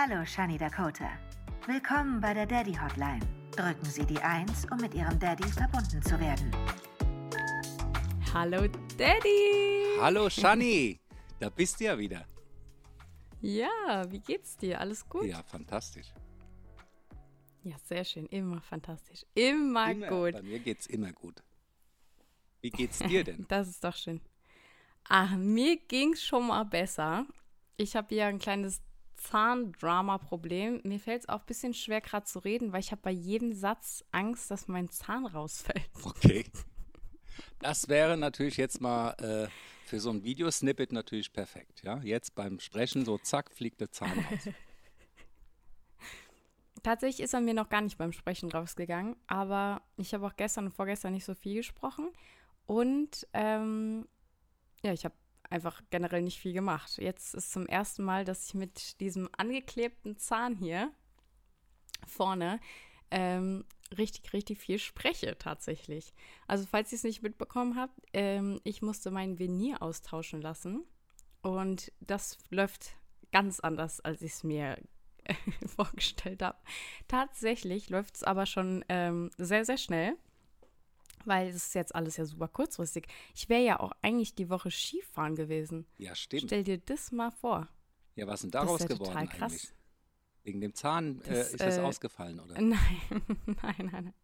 Hallo, Shani Dakota. Willkommen bei der Daddy Hotline. Drücken Sie die 1, um mit Ihrem Daddy verbunden zu werden. Hallo Daddy! Hallo Shani, da bist du ja wieder. Ja, wie geht's dir? Alles gut? Ja, fantastisch. Ja, sehr schön. Immer fantastisch. Immer, Immer, gut. Bei mir geht's immer gut. Wie geht's dir denn? Das ist doch schön. Ach, mir ging's schon mal besser. Ich habe ja ein kleines Zahndrama-Problem. Mir fällt es auch ein bisschen schwer, gerade zu reden, weil ich habe bei jedem Satz Angst, dass mein Zahn rausfällt. Okay. Das wäre natürlich jetzt mal äh, für so ein Videosnippet natürlich perfekt. Ja, jetzt beim Sprechen so zack fliegt der Zahn raus. Tatsächlich ist er mir noch gar nicht beim Sprechen rausgegangen, aber ich habe auch gestern und vorgestern nicht so viel gesprochen und ähm, ja, ich habe einfach generell nicht viel gemacht. Jetzt ist zum ersten Mal, dass ich mit diesem angeklebten Zahn hier vorne ähm, richtig, richtig viel spreche tatsächlich. Also falls ihr es nicht mitbekommen habt, ähm, ich musste mein Venier austauschen lassen und das läuft ganz anders, als ich es mir vorgestellt habe. Tatsächlich läuft es aber schon ähm, sehr, sehr schnell, weil es ist jetzt alles ja super kurzfristig. Ich wäre ja auch eigentlich die Woche Skifahren gewesen. Ja, stimmt. Stell dir das mal vor. Ja, was ist denn Das daraus ist ja geworden total krass. eigentlich? Wegen dem Zahn äh, Das, ist das äh, ausgefallen, oder? Nein, nein, nein, nein.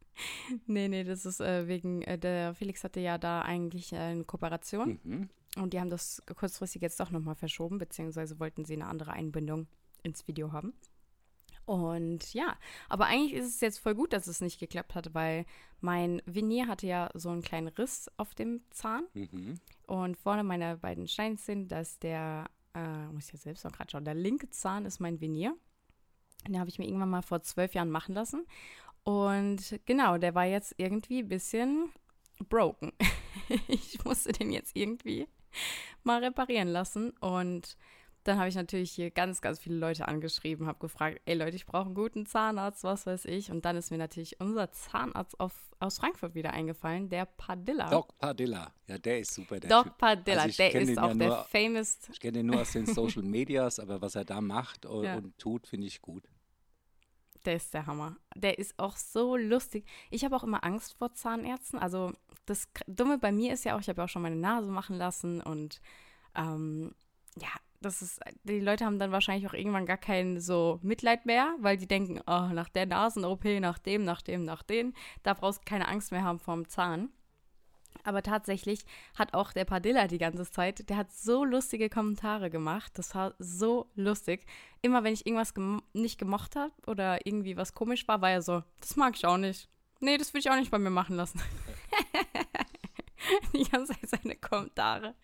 Nee, nee, das ist äh, wegen, äh, der Felix hatte ja da eigentlich äh, eine Kooperation Mhm. und die haben das kurzfristig jetzt doch nochmal verschoben, beziehungsweise wollten sie eine andere Einbindung ins Video haben. Und ja, aber eigentlich ist es jetzt voll gut, dass es nicht geklappt hat, weil mein Venier hatte ja so einen kleinen Riss auf dem Zahn Mhm. und vorne meine beiden Steinzähne, da ist der, äh, muss ich jetzt selbst noch gerade schauen, der linke Zahn ist mein Venier. Den habe ich mir irgendwann mal vor zwölf Jahren machen lassen. Und genau, der war jetzt irgendwie ein bisschen broken. ich musste den jetzt irgendwie mal reparieren lassen. Und dann habe ich natürlich hier ganz, ganz viele Leute angeschrieben, habe gefragt, ey Leute, ich brauche einen guten Zahnarzt, was weiß ich. Und dann ist mir natürlich unser Zahnarzt auf, aus Frankfurt wieder eingefallen, der Padilla. Doc Padilla. Ja, der ist super, der Doc Typ. Padilla, Also der ist auch ja der nur- famous Ich kenne den nur aus den Social Medias, aber was er da macht und, Ja. und tut, finde ich gut. Der ist der Hammer. Der ist auch so lustig. Ich habe auch immer Angst vor Zahnärzten. Also das Dumme bei mir ist ja auch, ich habe ja auch schon meine Nase machen lassen und ähm, ja, das ist, die Leute haben dann wahrscheinlich auch irgendwann gar kein so Mitleid mehr, weil die denken, oh, nach der Nasen-OP, nach dem, nach dem, nach dem, da brauchst du keine Angst mehr haben vorm Zahn. Aber tatsächlich hat auch der Padilla die ganze Zeit, der hat so lustige Kommentare gemacht. Das war so lustig. Immer wenn ich irgendwas gem nicht gemocht habe oder irgendwie was komisch war, war er so, das mag ich auch nicht. Nee, das will ich auch nicht bei mir machen lassen. die ganze Zeit seine Kommentare.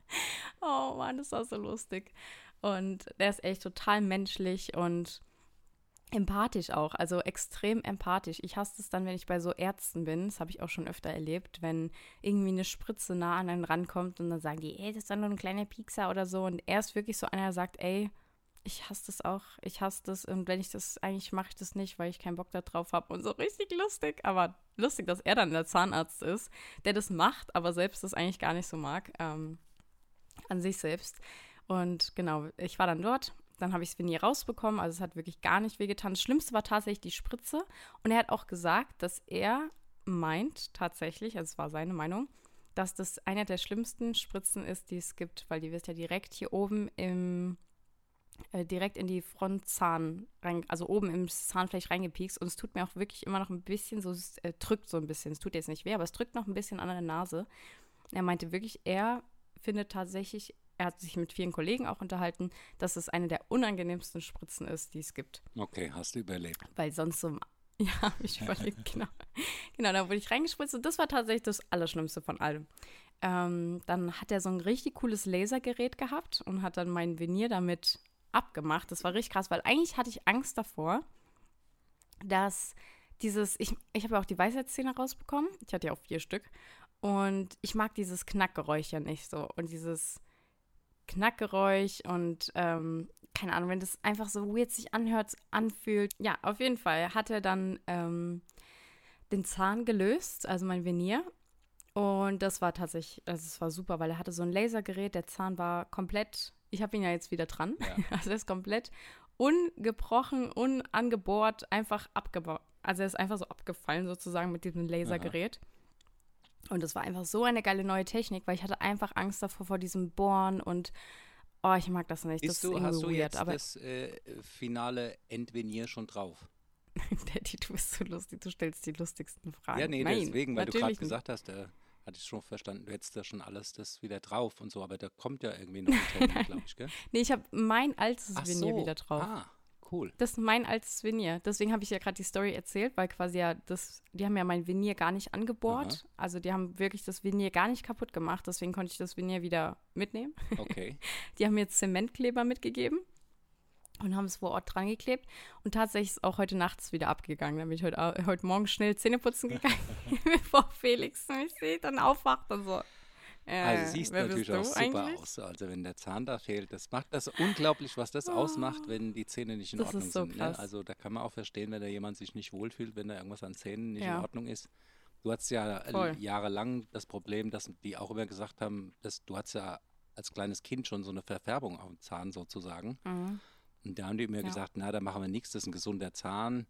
Oh Mann, das war so lustig. Und der ist echt total menschlich und empathisch auch, also extrem empathisch. Ich hasse es dann, wenn ich bei so Ärzten bin, das habe ich auch schon öfter erlebt, wenn irgendwie eine Spritze nah an einen rankommt und dann sagen die, ey, das ist dann nur ein kleiner Piekser oder so. Und er ist wirklich so einer, der sagt, ey, ich hasse das auch, ich hasse das und wenn ich das, eigentlich mache ich das nicht, weil ich keinen Bock da drauf habe und so richtig lustig, aber lustig, dass er dann der Zahnarzt ist, der das macht, aber selbst das eigentlich gar nicht so mag, ähm, an sich selbst. Und genau, ich war dann dort, dann habe ich es Venier rausbekommen, also es hat wirklich gar nicht wehgetan. Das Schlimmste war tatsächlich die Spritze und er hat auch gesagt, dass er meint tatsächlich, also es war seine Meinung, dass das einer der schlimmsten Spritzen ist, die es gibt, weil die wird ja direkt hier oben im äh, direkt in die Frontzahn rein, also oben im Zahnfleisch reingepiekst und es tut mir auch wirklich immer noch ein bisschen so, es äh, drückt so ein bisschen. Es tut jetzt nicht weh, aber es drückt noch ein bisschen an der Nase. Er meinte wirklich, er findet tatsächlich, er hat sich mit vielen Kollegen auch unterhalten, dass es eine der unangenehmsten Spritzen ist, die es gibt. Okay, hast du überlebt. Weil sonst so, ja, hab ich überlegt, genau. Genau, da wurde ich reingespritzt und das war tatsächlich das Allerschlimmste von allem. Ähm, dann hat er so ein richtig cooles Lasergerät gehabt und hat dann mein Venier damit abgemacht. Das war richtig krass, weil eigentlich hatte ich Angst davor, dass dieses, ich, ich habe ja auch die Weisheitszähne rausbekommen. Ich hatte ja auch vier Stück. Und ich mag dieses Knackgeräusch ja nicht so. Und dieses Knackgeräusch und ähm, keine Ahnung, wenn das einfach so weird sich anhört, anfühlt. Ja, auf jeden Fall hat er dann ähm, den Zahn gelöst, also mein Venier. Und das war tatsächlich, also es war super, weil er hatte so ein Lasergerät, der Zahn war komplett, ich habe ihn ja jetzt wieder dran, Ja. also er ist komplett ungebrochen, unangebohrt, einfach abgebaut. Also er ist einfach so abgefallen sozusagen mit diesem Lasergerät. Und es war einfach so eine geile neue Technik, weil ich hatte einfach Angst davor vor diesem Bohren und oh, ich mag das nicht. Ist das du, ist hast du weird, jetzt aber das äh, finale Endvenier schon drauf? Daddy, du bist so lustig, du stellst die lustigsten Fragen. Ja, nee, Nein, deswegen, weil du gerade gesagt hast, da hatte ich schon verstanden, du hättest da schon alles das wieder drauf und so, aber da kommt ja irgendwie noch ein glaube ich, gell? Nee, ich habe mein altes Venier so. wieder drauf. Ah, cool. Das ist mein altes Venier. Deswegen habe ich ja gerade die Story erzählt, weil quasi ja das, die haben ja mein Venier gar nicht angebohrt. Also die haben wirklich das Venier gar nicht kaputt gemacht. Deswegen konnte ich das Venier wieder mitnehmen. Okay. Die haben mir jetzt Zementkleber mitgegeben und haben es vor Ort dran geklebt. Und tatsächlich ist auch heute nachts wieder abgegangen. Dann bin ich heute, heute Morgen schnell Zähne putzen gegangen, bevor Felix mich sieht und aufwacht und so. Äh, Also siehst natürlich auch super eigentlich? aus. Also wenn der Zahn da fehlt, das macht das unglaublich, was das ausmacht, wenn die Zähne nicht in Oh. Das ist Ordnung so sind. krass. Ne? Also da kann man auch verstehen, wenn da jemand sich nicht wohlfühlt, wenn da irgendwas an Zähnen nicht in Ja. Ordnung ist. Du hattest ja äh, Voll. jahrelang das Problem, dass die auch immer gesagt haben, dass du hattest ja als kleines Kind schon so eine Verfärbung auf dem Zahn sozusagen. Mhm. Und da haben die mir Ja. gesagt, na, da machen wir nichts, das ist ein gesunder Zahn.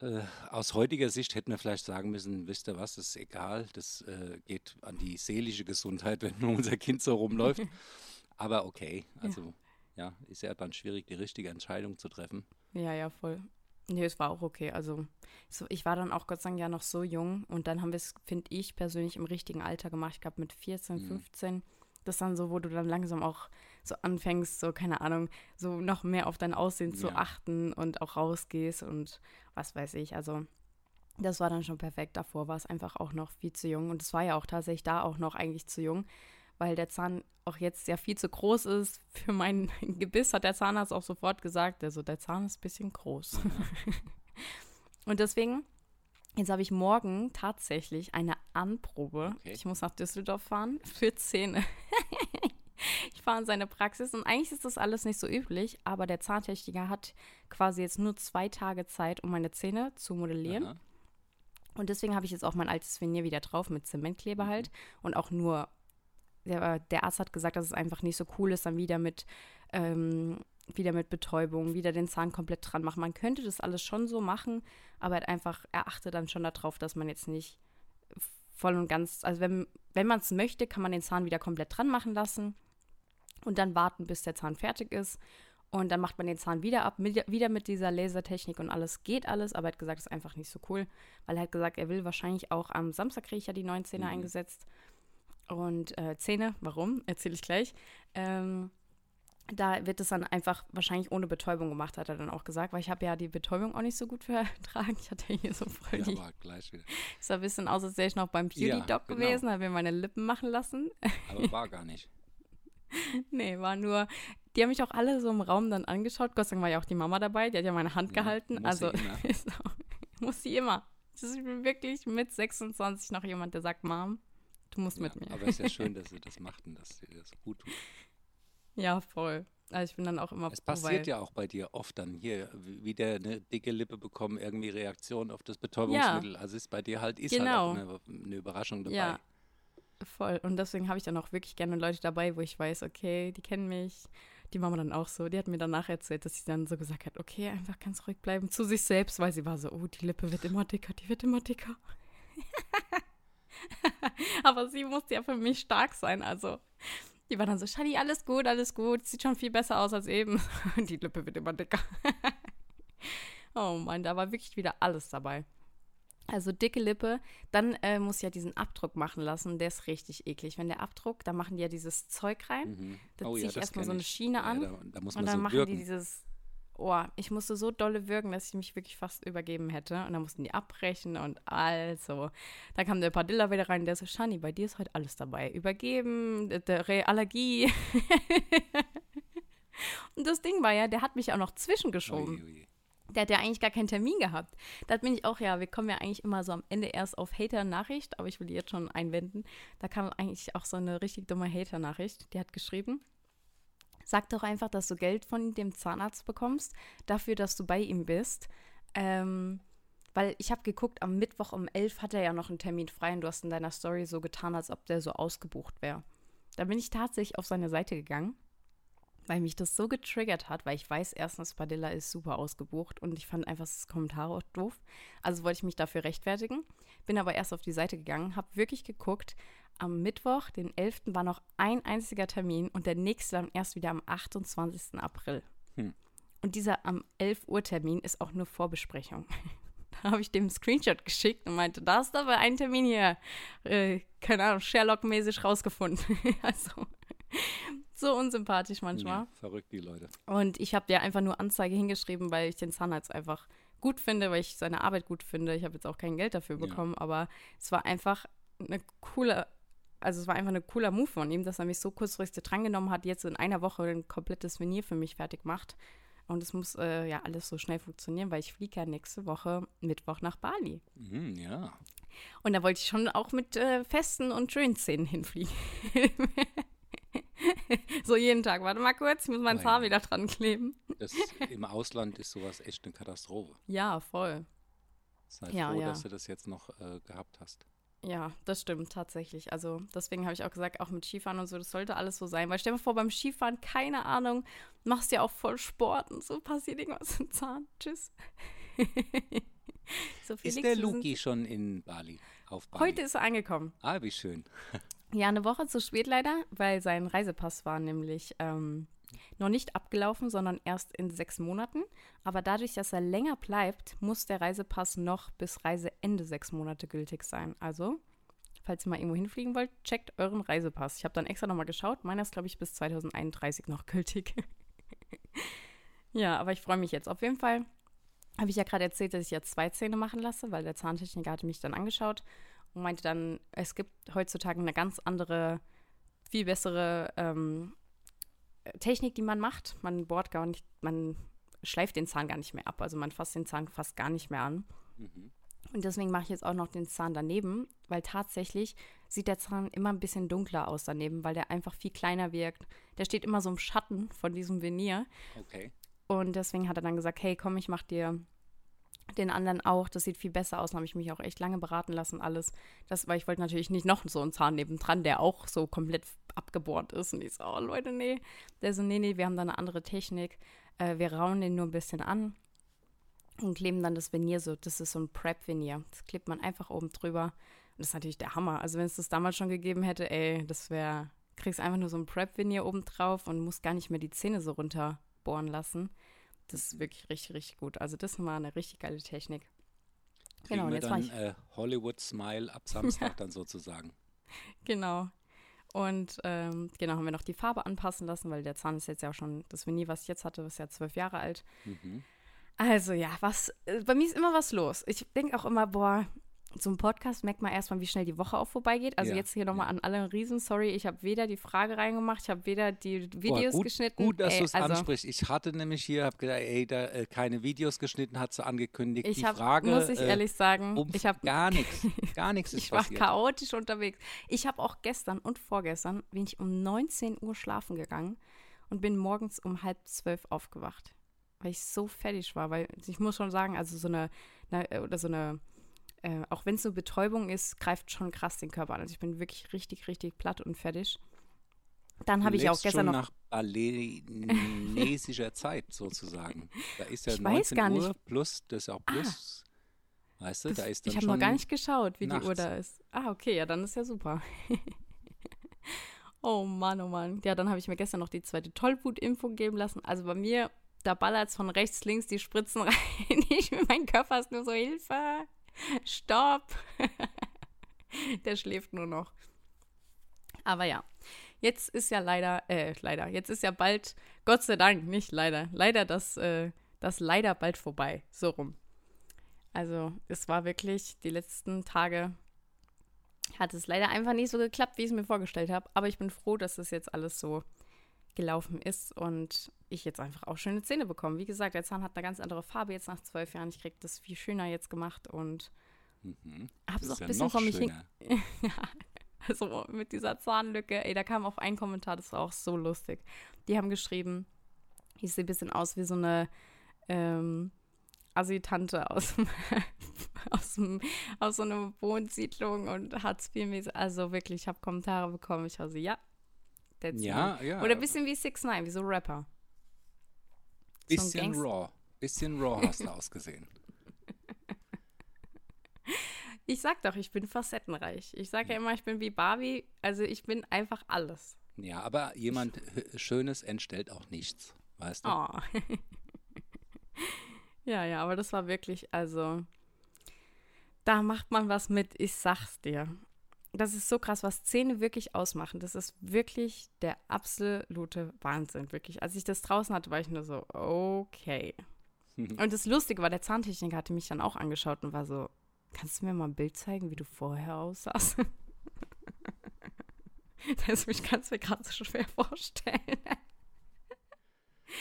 Äh, aus heutiger Sicht hätten wir vielleicht sagen müssen, wisst ihr was, das ist egal, das äh, geht an die seelische Gesundheit, wenn nur unser Kind so rumläuft. Aber okay, also ja. ist ja dann schwierig, die richtige Entscheidung zu treffen. Ja, ja, voll. Nee, es war auch okay. Also, so, ich war dann auch Gott sei Dank ja noch so jung und dann haben wir es, finde ich, persönlich im richtigen Alter gemacht. Ich glaube, mit 14, Mhm. 15. Das ist dann so, wo du dann langsam auch so anfängst, so, keine Ahnung, so noch mehr auf dein Aussehen zu Ja. achten und auch rausgehst und was weiß ich. Also, das war dann schon perfekt. Davor war es einfach auch noch viel zu jung und es war ja auch tatsächlich da auch noch eigentlich zu jung, weil der Zahn auch jetzt ja viel zu groß ist für mein Gebiss, hat der Zahnarzt auch sofort gesagt. Also der Zahn ist ein bisschen groß. und deswegen, jetzt habe ich morgen tatsächlich eine Anprobe. Okay. Ich muss nach Düsseldorf fahren für Zähne. Ich fahre in seine Praxis und eigentlich ist das alles nicht so üblich, aber der Zahntechniker hat quasi jetzt nur zwei Tage Zeit, um meine Zähne zu modellieren. Aha. Und deswegen habe ich jetzt auch mein altes Venier wieder drauf mit Zementkleber halt und auch nur, der, der Arzt hat gesagt, dass es einfach nicht so cool ist, dann wieder mit, ähm, wieder mit Betäubung, wieder den Zahn komplett dran machen. Man könnte das alles schon so machen, aber halt einfach, er achtet dann schon darauf, dass man jetzt nicht voll und ganz, also wenn, wenn man es möchte, kann man den Zahn wieder komplett dran machen lassen und dann warten, bis der Zahn fertig ist. Und dann macht man den Zahn wieder ab, mit, wieder mit dieser Lasertechnik und alles geht alles, aber er hat gesagt, das ist einfach nicht so cool, weil er hat gesagt, er will wahrscheinlich auch am Samstag kriege ich ja die neuen Zähne Mhm. eingesetzt. Und äh, Zähne, warum? Erzähle ich gleich. Ähm, da wird es dann einfach wahrscheinlich ohne Betäubung gemacht, hat er dann auch gesagt, weil ich habe ja die Betäubung auch nicht so gut vertragen. Ich hatte hier so voll Ja, die, aber gleich wieder. sah ein bisschen aus, als wäre ich noch beim Ja, Beauty-Doc genau. gewesen, habe mir meine Lippen machen lassen. Aber war gar nicht. Nee, war nur, die haben mich auch alle so im Raum dann angeschaut. Gott sei Dank war ja auch die Mama dabei, die hat ja meine Hand Ja, gehalten. muss sie also auch, muss sie immer. Das ist wirklich mit 26 noch jemand, der sagt, Mom, du musst Ja, mit mir. aber es ist ja schön, dass sie das machten, dass sie das gut tut. Ja, voll. Also ich bin dann auch immer Es passiert ja auch bei dir oft dann hier, wie- wieder eine dicke Lippe bekommen, irgendwie Reaktion auf das Betäubungsmittel. Also ist bei dir halt, ist Genau. halt auch eine, eine Überraschung dabei. Ja, voll. Und deswegen habe ich dann auch wirklich gerne Leute dabei, wo ich weiß, okay, die kennen mich. Die Mama dann auch so. Die hat mir danach erzählt, dass sie dann so gesagt hat, okay, einfach ganz ruhig bleiben zu sich selbst, weil sie war so, oh, die Lippe wird immer dicker, die wird immer dicker. Aber sie musste ja für mich stark sein, also. Die war dann so, Shadi, alles gut, alles gut, sieht schon viel besser aus als eben. Und die Lippe wird immer dicker. oh Mann, da war wirklich wieder alles dabei. Also dicke Lippe, dann äh, muss ich ja diesen Abdruck machen lassen. Der ist richtig eklig. Wenn der Abdruck, da machen die ja dieses Zeug rein. Mhm. Da Oh ziehe ja, ich erstmal so eine. Schiene Ja, an. da, da muss und dann so machen wirken. die dieses. Oh, ich musste so dolle wirken, dass ich mich wirklich fast übergeben hätte. Und dann mussten die abbrechen und also. Da kam der Padilla wieder rein, der so, Shani, bei dir ist heute alles dabei. Übergeben, Allergie. und das Ding war ja, der hat mich auch noch zwischengeschoben. Ui, ui. Der hat ja eigentlich gar keinen Termin gehabt. Da bin ich auch, ja, wir kommen ja eigentlich immer so am Ende erst auf Hater-Nachricht, aber ich will die jetzt schon einwenden. Da kam eigentlich auch so eine richtig dumme Hater-Nachricht. Die hat geschrieben, sag doch einfach, dass du Geld von dem Zahnarzt bekommst, dafür, dass du bei ihm bist. Ähm, weil ich habe geguckt, am Mittwoch um 11 hat er ja noch einen Termin frei und du hast in deiner Story so getan, als ob der so ausgebucht wäre. Da bin ich tatsächlich auf seine Seite gegangen. Weil mich das so getriggert hat, weil ich weiß, erstens, Padilla ist super ausgebucht und ich fand einfach das Kommentar auch doof. Also wollte ich mich dafür rechtfertigen. Bin aber erst auf die Seite gegangen, habe wirklich geguckt. Am Mittwoch, den 11. war noch ein einziger Termin und der nächste dann erst wieder am 28. April. Hm. Und dieser am 11 Uhr Termin ist auch nur Vorbesprechung. da habe ich dem Screenshot geschickt und meinte, da ist aber ein Termin hier, äh, keine Ahnung, Sherlock-mäßig rausgefunden. also so unsympathisch manchmal. Ja, verrückt, die Leute. Und ich habe dir einfach nur Anzeige hingeschrieben, weil ich den Zahnarzt einfach gut finde, weil ich seine Arbeit gut finde. Ich habe jetzt auch kein Geld dafür Ja. bekommen, aber es war einfach eine coole, also es war einfach ein cooler Move von ihm, dass er mich so kurzfristig drangenommen hat, jetzt in einer Woche ein komplettes Venier für mich fertig macht. Und es muss äh, ja alles so schnell funktionieren, weil ich fliege ja nächste Woche Mittwoch nach Bali. Mhm, ja. Und da wollte ich schon auch mit äh, festen und schönen Zähnen hinfliegen. so jeden Tag. Warte mal kurz, ich muss mein Oh Haar wieder dran kleben. Das, Im Ausland ist sowas echt eine Katastrophe. Ja, voll. Sei Ja, froh, ja. dass du das jetzt noch äh, gehabt hast. Ja, das stimmt tatsächlich. Also deswegen habe ich auch gesagt, auch mit Skifahren und so, das sollte alles so sein. Weil stell dir vor, beim Skifahren, keine Ahnung, machst ja auch voll Sport und so passiert irgendwas im Zahn. Tschüss. so, Ist Felix, der wir sind- Luki schon in Bali? Auf Bali? Heute ist er angekommen. Ah, wie schön. Ja, eine Woche zu spät leider, weil sein Reisepass war nämlich ähm, noch nicht abgelaufen, sondern erst in sechs Monaten. Aber dadurch, dass er länger bleibt, muss der Reisepass noch bis Reiseende sechs Monate gültig sein. Also, falls ihr mal irgendwo hinfliegen wollt, checkt euren Reisepass. Ich habe dann extra nochmal geschaut. Meiner ist, glaube ich, bis 2031 noch gültig. ja, aber ich freue mich jetzt. Auf jeden Fall habe ich ja gerade erzählt, dass ich jetzt zwei Zähne machen lasse, weil der Zahntechniker hatte mich dann angeschaut und meinte dann, es gibt heutzutage eine ganz andere, viel bessere ähm, Technik, die man macht. Man bohrt gar nicht, man schleift den Zahn gar nicht mehr ab. Also man fasst den Zahn fast gar nicht mehr an. Mhm. Und deswegen mache ich jetzt auch noch den Zahn daneben, weil tatsächlich sieht der Zahn immer ein bisschen dunkler aus daneben, weil der einfach viel kleiner wirkt. Der steht immer so im Schatten von diesem Venier. Okay. Und deswegen hat er dann gesagt, hey, komm, ich mach dir den anderen auch. Das sieht viel besser aus. Dann habe ich mich auch echt lange beraten lassen, alles. Das, weil ich wollte natürlich nicht noch so einen Zahn nebendran, der auch so komplett abgebohrt ist. Und ich so, oh Leute, nee. Der so, nee, nee, wir haben da eine andere Technik. Äh, wir rauen den nur ein bisschen an und kleben dann das Venier so. Das ist so ein Prep-Venier. Das klebt man einfach oben drüber. Und das ist natürlich der Hammer. Also wenn es das damals schon gegeben hätte, ey, das wäre, kriegst einfach nur so ein Prep-Venier oben drauf und musst gar nicht mehr die Zähne so runterbohren lassen. Das ist wirklich richtig, richtig gut. Also das war eine richtig geile Technik. Kriegen Genau, und wir jetzt war dann ich- äh, Hollywood Smile ab Samstag dann sozusagen. Genau. Und ähm, genau, haben wir noch die Farbe anpassen lassen, weil der Zahn ist jetzt ja auch schon, das Venier, was ich jetzt hatte, ist ja zwölf Jahre alt. Mhm. Also ja, was, äh, bei mir ist immer was los. Ich denke auch immer, boah, zum Podcast merkt man erstmal, wie schnell die Woche auch vorbeigeht. Also Ja, jetzt hier nochmal ja. an alle riesen sorry, ich habe weder die Frage reingemacht, ich habe weder die Videos Boah, gut, geschnitten. Gut, dass du es also, ansprichst. Ich hatte nämlich hier, habe gedacht, ey, da äh, keine Videos geschnitten, hat sie angekündigt. Ich die habe, Frage, muss ich äh, ehrlich sagen, um ich habe gar nichts, gar nichts ist Ich war passiert. chaotisch unterwegs. Ich habe auch gestern und vorgestern bin ich um 19 Uhr schlafen gegangen und bin morgens um halb zwölf aufgewacht, weil ich so fertig war. Weil ich muss schon sagen, also so eine, eine oder so eine, äh, auch wenn es eine Betäubung ist, greift schon krass den Körper an. Also ich bin wirklich richtig, richtig platt und fertig. Dann habe ich auch gestern schon noch. nach balinesischer Zeit sozusagen. Da ist ja Ich weiß 19 gar nicht. Uhr plus, das ist auch Ah. plus. Weißt du, Das, da ist dann ich habe noch gar nicht geschaut, wie die Uhr nachts. da ist. Ah, okay, ja, dann ist ja super. oh Mann, oh Mann. Ja, dann habe ich mir gestern noch die zweite Tollwutimpfung geben lassen. Also bei mir, da ballert von rechts, links die Spritzen rein. Ich, mein Körper ist nur so, Hilfe, stopp. Der schläft nur noch. Aber ja, jetzt ist ja leider, äh, leider, jetzt ist ja bald, Gott sei Dank, nicht leider, leider das, äh, das leider bald vorbei. So rum. Also es war wirklich, die letzten Tage hat es leider einfach nicht so geklappt, wie ich es mir vorgestellt habe. Aber ich bin froh, dass es jetzt alles so gelaufen ist und ich jetzt einfach auch schöne Zähne bekomme. Wie gesagt, der Zahn hat eine ganz andere Farbe jetzt nach zwölf Jahren. Ich kriege das viel schöner jetzt gemacht und Mhm. habe es auch ein ja bisschen vor mich hin. ja, also mit dieser Zahnlücke, ey, da kam auf einen Kommentar, das war auch so lustig. Die haben geschrieben, ich sehe ein bisschen aus wie so eine ähm, Assi-Tante aus, aus, dem- aus so einer Wohnsiedlung und Hartz IV-mäßig. Also wirklich, ich habe Kommentare bekommen. Ich war so, ja, That's Ja, me. ja. Oder ein bisschen wie 6 9 wie so Rapper. so Bisschen Gangster- raw. Bisschen raw hast du ausgesehen. Ich sag doch, ich bin facettenreich. Ich sag ja immer, ich bin wie Barbie. Also ich bin einfach alles. Ja, aber jemand Schönes entstellt auch nichts. Weißt du? Oh. ja, ja, aber das war wirklich, also, da macht man was mit, ich sag's dir. Das ist so krass, was Zähne wirklich ausmachen. Das ist wirklich der absolute Wahnsinn, wirklich. Als ich das draußen hatte, war ich nur so, okay. Und das Lustige war, der Zahntechniker hatte mich dann auch angeschaut und war so, kannst du mir mal ein Bild zeigen, wie du vorher aussahst? das mich kannst du mir gerade so schwer vorstellen.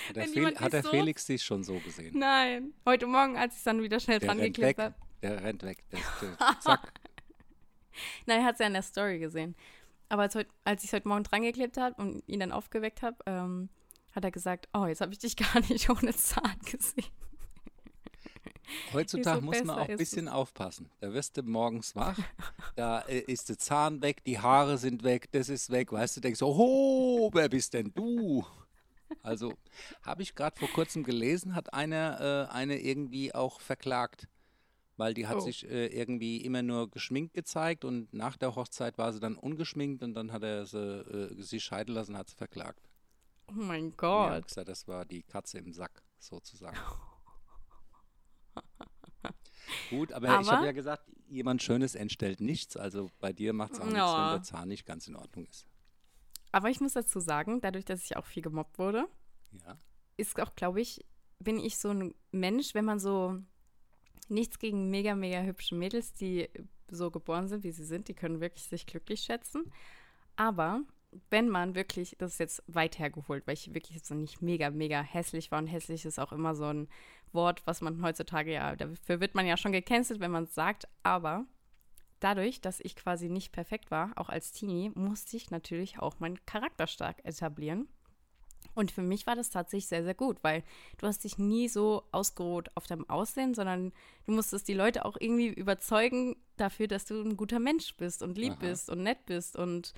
Hat der, Fel hat der so- Felix dich schon so gesehen? Nein. Heute Morgen, als ich dann wieder schnell Der dran geklebt habe. Der rennt weg. Der, der, zack. Nein, er hat es ja in der Story gesehen. Aber als, heut, als ich es heute Morgen dran geklebt habe und ihn dann aufgeweckt habe, ähm, hat er gesagt, oh, jetzt habe ich dich gar nicht ohne Zahn gesehen. Heutzutage Wieso muss man auch ein bisschen aufpassen. Da wirst du morgens wach, da äh, ist der Zahn weg, die Haare sind weg, das ist weg, weißt du, denkst so, oh, wer bist denn du? Also habe ich gerade vor kurzem gelesen, hat eine, äh, eine irgendwie auch verklagt, weil die hat Oh. sich äh, irgendwie immer nur geschminkt gezeigt und nach der Hochzeit war sie dann ungeschminkt und dann hat er sie äh, sich scheiden lassen und hat sie verklagt. Oh mein Gott. gesagt, das war die Katze im Sack, sozusagen. Gut, aber, ich Aber- habe ja gesagt, jemand Schönes entstellt nichts. Also bei dir macht es auch nichts, wenn Ja. der Zahn nicht ganz in Ordnung ist. Aber ich muss dazu sagen, dadurch, dass ich auch viel gemobbt wurde, Ja. ist auch, glaube ich, bin ich so ein Mensch, wenn man so nichts gegen mega, mega hübsche Mädels, die so geboren sind, wie sie sind, die können wirklich sich glücklich schätzen. Aber wenn man wirklich, das ist jetzt weit hergeholt, weil ich wirklich jetzt so nicht mega, mega hässlich war und hässlich ist auch immer so ein Wort, was man heutzutage ja, dafür wird man ja schon gecancelt, wenn man es sagt, aber dadurch, dass ich quasi nicht perfekt war, auch als Teenie, musste ich natürlich auch meinen Charakter stark etablieren. Und für mich war das tatsächlich sehr, sehr gut, weil du hast dich nie so ausgeruht auf deinem Aussehen, sondern du musstest die Leute auch irgendwie überzeugen dafür, dass du ein guter Mensch bist und lieb Aha. bist und nett bist und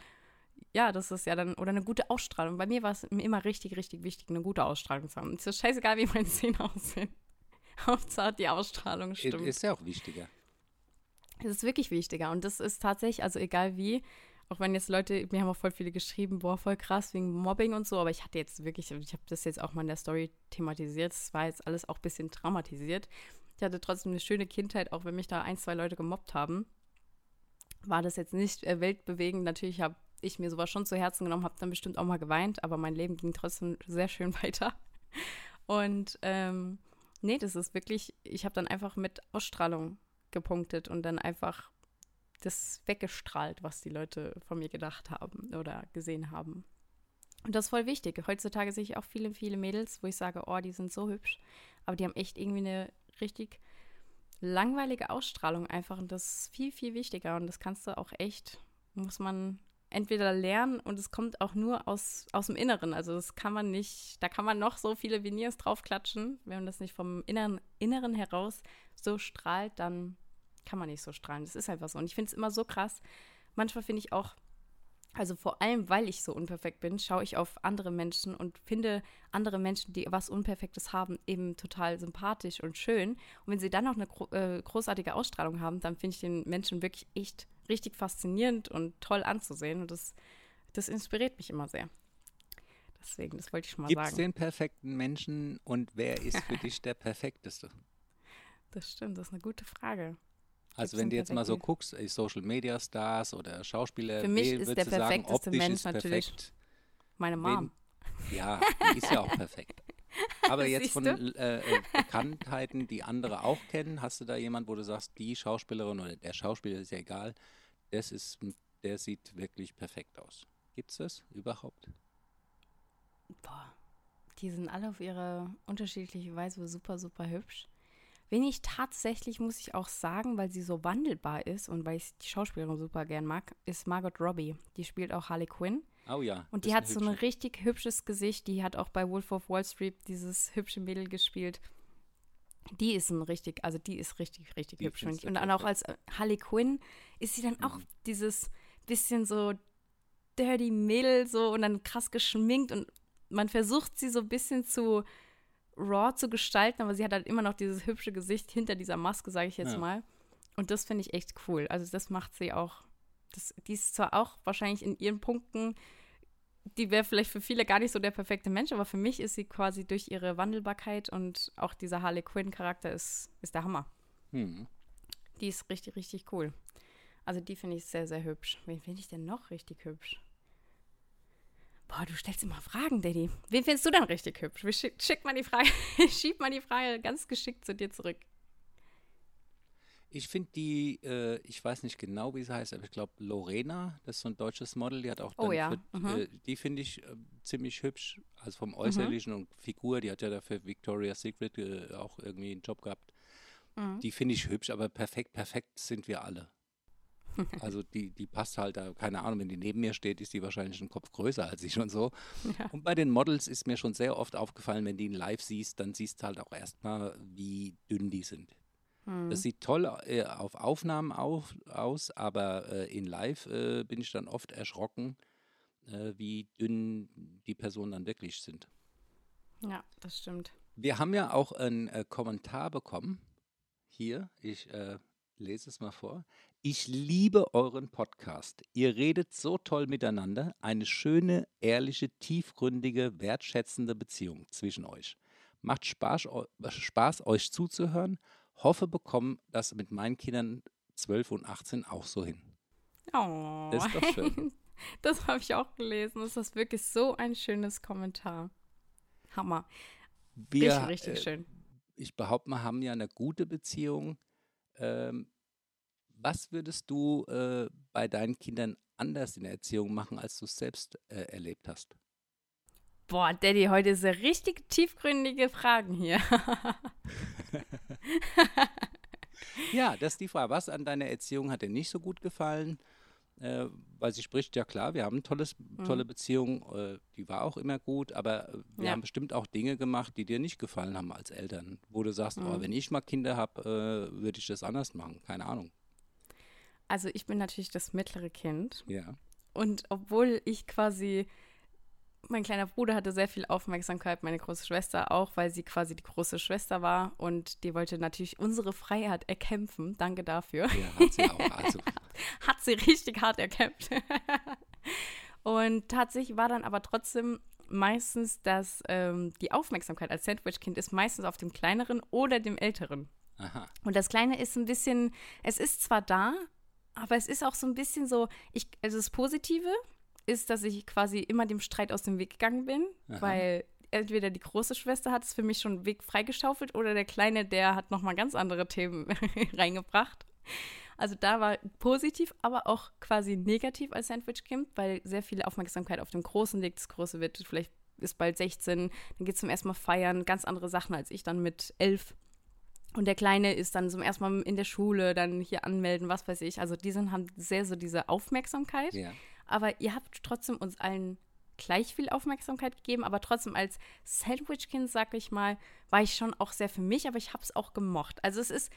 ja, das ist ja dann, oder eine gute Ausstrahlung. Bei mir war es mir immer richtig, richtig wichtig, eine gute Ausstrahlung zu haben. Es ist scheißegal, wie meine Zähne aussehen. Hauptsache die Ausstrahlung stimmt. Ist ja auch wichtiger. Es ist wirklich wichtiger und das ist tatsächlich, also egal wie, auch wenn jetzt Leute, mir haben auch voll viele geschrieben, boah, voll krass wegen Mobbing und so, aber ich hatte jetzt wirklich, ich habe das jetzt auch mal in der Story thematisiert, es war jetzt alles auch ein bisschen traumatisiert. Ich hatte trotzdem eine schöne Kindheit, auch wenn mich da ein, zwei Leute gemobbt haben, war das jetzt nicht äh, weltbewegend. Natürlich habe ich mir sowas schon zu Herzen genommen, habe dann bestimmt auch mal geweint, aber mein Leben ging trotzdem sehr schön weiter. Und ähm, nee, das ist wirklich, ich habe dann einfach mit Ausstrahlung gepunktet und dann einfach das weggestrahlt, was die Leute von mir gedacht haben oder gesehen haben. Und das ist voll wichtig. Heutzutage sehe ich auch viele, viele Mädels, wo ich sage, oh, die sind so hübsch, aber die haben echt irgendwie eine richtig langweilige Ausstrahlung einfach und das ist viel, viel wichtiger und das kannst du auch echt, muss man entweder lernen und es kommt auch nur aus, aus dem Inneren. Also das kann man nicht, da kann man noch so viele Veneers draufklatschen. Wenn man das nicht vom Inneren, Inneren heraus so strahlt, dann kann man nicht so strahlen. Das ist einfach so. Und ich finde es immer so krass. Manchmal finde ich auch, also vor allem, weil ich so unperfekt bin, schaue ich auf andere Menschen und finde andere Menschen, die was Unperfektes haben, eben total sympathisch und schön. Und wenn sie dann noch eine gro äh, großartige Ausstrahlung haben, dann finde ich den Menschen wirklich echt richtig faszinierend und toll anzusehen. Und das, das inspiriert mich immer sehr. Deswegen, das wollte ich schon mal Gibt es sagen. den perfekten Menschen und wer ist für dich der perfekteste? Das stimmt, das ist eine gute Frage. Also Gibt's wenn du jetzt mal so guckst, Social Media Stars oder Schauspieler, Für mich wen ist der sagen, perfekteste optisch Mensch natürlich perfekt? Meine Wen- Mom. Ja, die ist ja auch perfekt. Aber jetzt von äh, äh, Bekanntheiten, die andere auch kennen, hast du da jemand, wo du sagst, die Schauspielerin oder der Schauspieler ist ja egal, das ist, der sieht wirklich perfekt aus. Gibt es das überhaupt? Boah, die sind alle auf ihre unterschiedliche Weise super, super hübsch. Wen ich tatsächlich, muss ich auch sagen, weil sie so wandelbar ist und weil ich die Schauspielerin super gern mag, ist Margot Robbie. Die spielt auch Harley Quinn. Oh ja. Und die hat so ein richtig hübsches Gesicht. Die hat auch bei Wolf of Wall Street dieses hübsche Mädel gespielt. Die ist ein richtig, also die ist richtig, richtig Die hübsch. Und dann auch als äh, Harley Quinn ist sie dann auch Mhm. dieses bisschen so dirty Mädel so und dann krass geschminkt und man versucht sie so ein bisschen zu raw zu gestalten, aber sie hat halt immer noch dieses hübsche Gesicht hinter dieser Maske, sage ich jetzt Ja. mal. Und das finde ich echt cool. Also das macht sie auch. Das, die ist zwar auch wahrscheinlich in ihren Punkten, die wäre vielleicht für viele gar nicht so der perfekte Mensch, aber für mich ist sie quasi durch ihre Wandelbarkeit und auch dieser Harley Quinn-Charakter ist, ist der Hammer. Hm. Die ist richtig, richtig cool. Also die finde ich sehr, sehr hübsch. Wen finde ich denn noch richtig hübsch? Boah, du stellst immer Fragen, Daddy. Wen findest du denn richtig hübsch? Schick, schick mal die Frage, schieb mal die Frage ganz geschickt zu dir zurück. Ich finde die, äh, ich weiß nicht genau, wie sie heißt, aber ich glaube Lorena, das ist so ein deutsches Model, die hat auch Oh dann ja, für, mhm. äh, die finde ich äh, ziemlich hübsch, also vom Äußerlichen und Figur, die hat ja dafür Victoria's Secret äh, auch irgendwie einen Job gehabt. Mhm. Die finde ich hübsch, aber perfekt, perfekt sind wir alle. Also die, die passt halt da, keine Ahnung, wenn die neben mir steht, ist die wahrscheinlich einen Kopf größer als ich und so. Ja. Und bei den Models ist mir schon sehr oft aufgefallen, wenn die in live siehst, dann siehst du halt auch erstmal, wie dünn die sind. Hm. Das sieht toll äh, auf Aufnahmen auf, aus, aber äh, in live äh, bin ich dann oft erschrocken, äh, wie dünn die Personen dann wirklich sind. Ja, das stimmt. Wir haben ja auch einen äh, Kommentar bekommen. Hier, ich äh, lese es mal vor. Ich liebe euren Podcast. Ihr redet so toll miteinander. Eine schöne, ehrliche, tiefgründige, wertschätzende Beziehung zwischen euch. Macht Spaß, Spaß euch zuzuhören. Hoffe, bekommen das mit meinen Kindern 12 und 18 auch so hin. Oh. Das ist doch schön. Das habe ich auch gelesen. Das ist wirklich so ein schönes Kommentar. Hammer. Wir, richtig, richtig äh, schön. ich behaupte mal, haben ja eine gute Beziehung. Ähm, was würdest du äh, bei deinen Kindern anders in der Erziehung machen, als du es selbst äh, erlebt hast? Boah, Daddy, heute sind richtig tiefgründige Fragen hier. Ja, das ist die Frage. Was an deiner Erziehung hat dir nicht so gut gefallen? Äh, weil sie spricht, ja klar, wir haben eine tolles, tolle Beziehung, äh, die war auch immer gut, aber äh, wir Ja. haben bestimmt auch Dinge gemacht, die dir nicht gefallen haben als Eltern, wo du sagst, oh, Mhm. wenn ich mal Kinder habe, äh, würde ich das anders machen. Keine Ahnung. Also ich bin natürlich das mittlere Kind. Ja. Und obwohl ich quasi, mein kleiner Bruder hatte sehr viel Aufmerksamkeit, meine große Schwester auch, weil sie quasi die große Schwester war und die wollte natürlich unsere Freiheit erkämpfen. Danke dafür. Ja, hat sie auch. Also, Hat sie richtig hart erkämpft. und tatsächlich war dann aber trotzdem meistens, dass ähm, die Aufmerksamkeit als Sandwich-Kind ist meistens auf dem kleineren oder dem älteren. aha. Und das Kleine ist ein bisschen, es ist zwar da, aber es ist auch so ein bisschen so, ich, also das Positive ist, dass ich quasi immer dem Streit aus dem Weg gegangen bin, Aha. weil entweder die große Schwester hat es für mich schon einen Weg freigeschaufelt oder der Kleine, der hat nochmal ganz andere Themen reingebracht. Also da war positiv, aber auch quasi negativ als Sandwich-Kind, weil sehr viel Aufmerksamkeit auf dem Großen liegt. Das Große wird vielleicht ist bald 16, dann geht es zum ersten Mal feiern, ganz andere Sachen als ich dann mit elf. Und der Kleine ist dann zum ersten Mal in der Schule, dann hier anmelden, was weiß ich. Also die sind, haben sehr so diese Aufmerksamkeit. Ja. Aber ihr habt trotzdem uns allen gleich viel Aufmerksamkeit gegeben. Aber trotzdem als Sandwich-Kind, sag ich mal, war ich schon auch sehr für mich, aber ich habe es auch gemocht. Also es ist,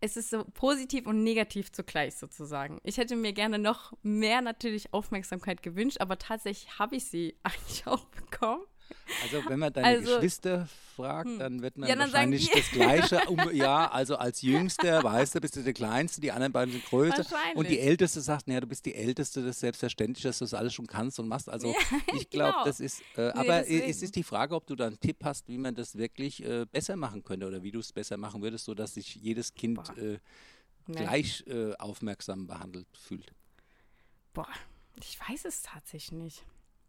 es ist so positiv und negativ zugleich sozusagen. Ich hätte mir gerne noch mehr natürlich Aufmerksamkeit gewünscht, aber tatsächlich habe ich sie eigentlich auch bekommen. Also wenn man deine Also- Geschwister fragt, dann wird man Ja, dann wahrscheinlich das Gleiche. Um, ja, also als Jüngster, weißt du, bist du der Kleinste, die anderen beiden sind größer. Und die. Älteste sagt, naja, du bist die Älteste, das ist selbstverständlich, dass du das alles schon kannst und machst. Also ich glaube, genau. das ist, äh, aber äh, deswegen. es ist die Frage, ob du da einen Tipp hast, wie man das wirklich äh, besser machen könnte oder wie du es besser machen würdest, sodass sich jedes Kind äh, Nee. gleich äh, aufmerksam behandelt fühlt. Boah, ich weiß es tatsächlich nicht.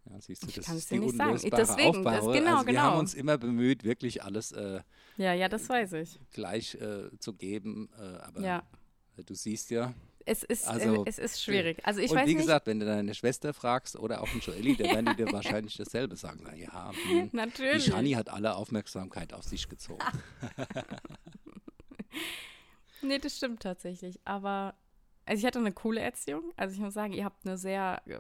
Ja, siehst du, Ich das kann es ist dir die nicht sagen. Deswegen, das- genau, also wir haben genau. uns immer bemüht, wirklich alles äh, Ja, ja, das weiß ich. gleich äh, zu geben. Äh, aber Ja. äh, du siehst ja. Es ist, Also, äh, es ist schwierig. Also ich und weiß wie nicht. gesagt, wenn du deine Schwester fragst oder auch einen Joeli, dann werden die dir wahrscheinlich dasselbe sagen. Na ja, hm, die Natürlich. Shani hat alle Aufmerksamkeit auf sich gezogen. Nee, das stimmt tatsächlich. Aber also ich hatte eine coole Erziehung. Also ich muss sagen, ihr habt eine sehr äh,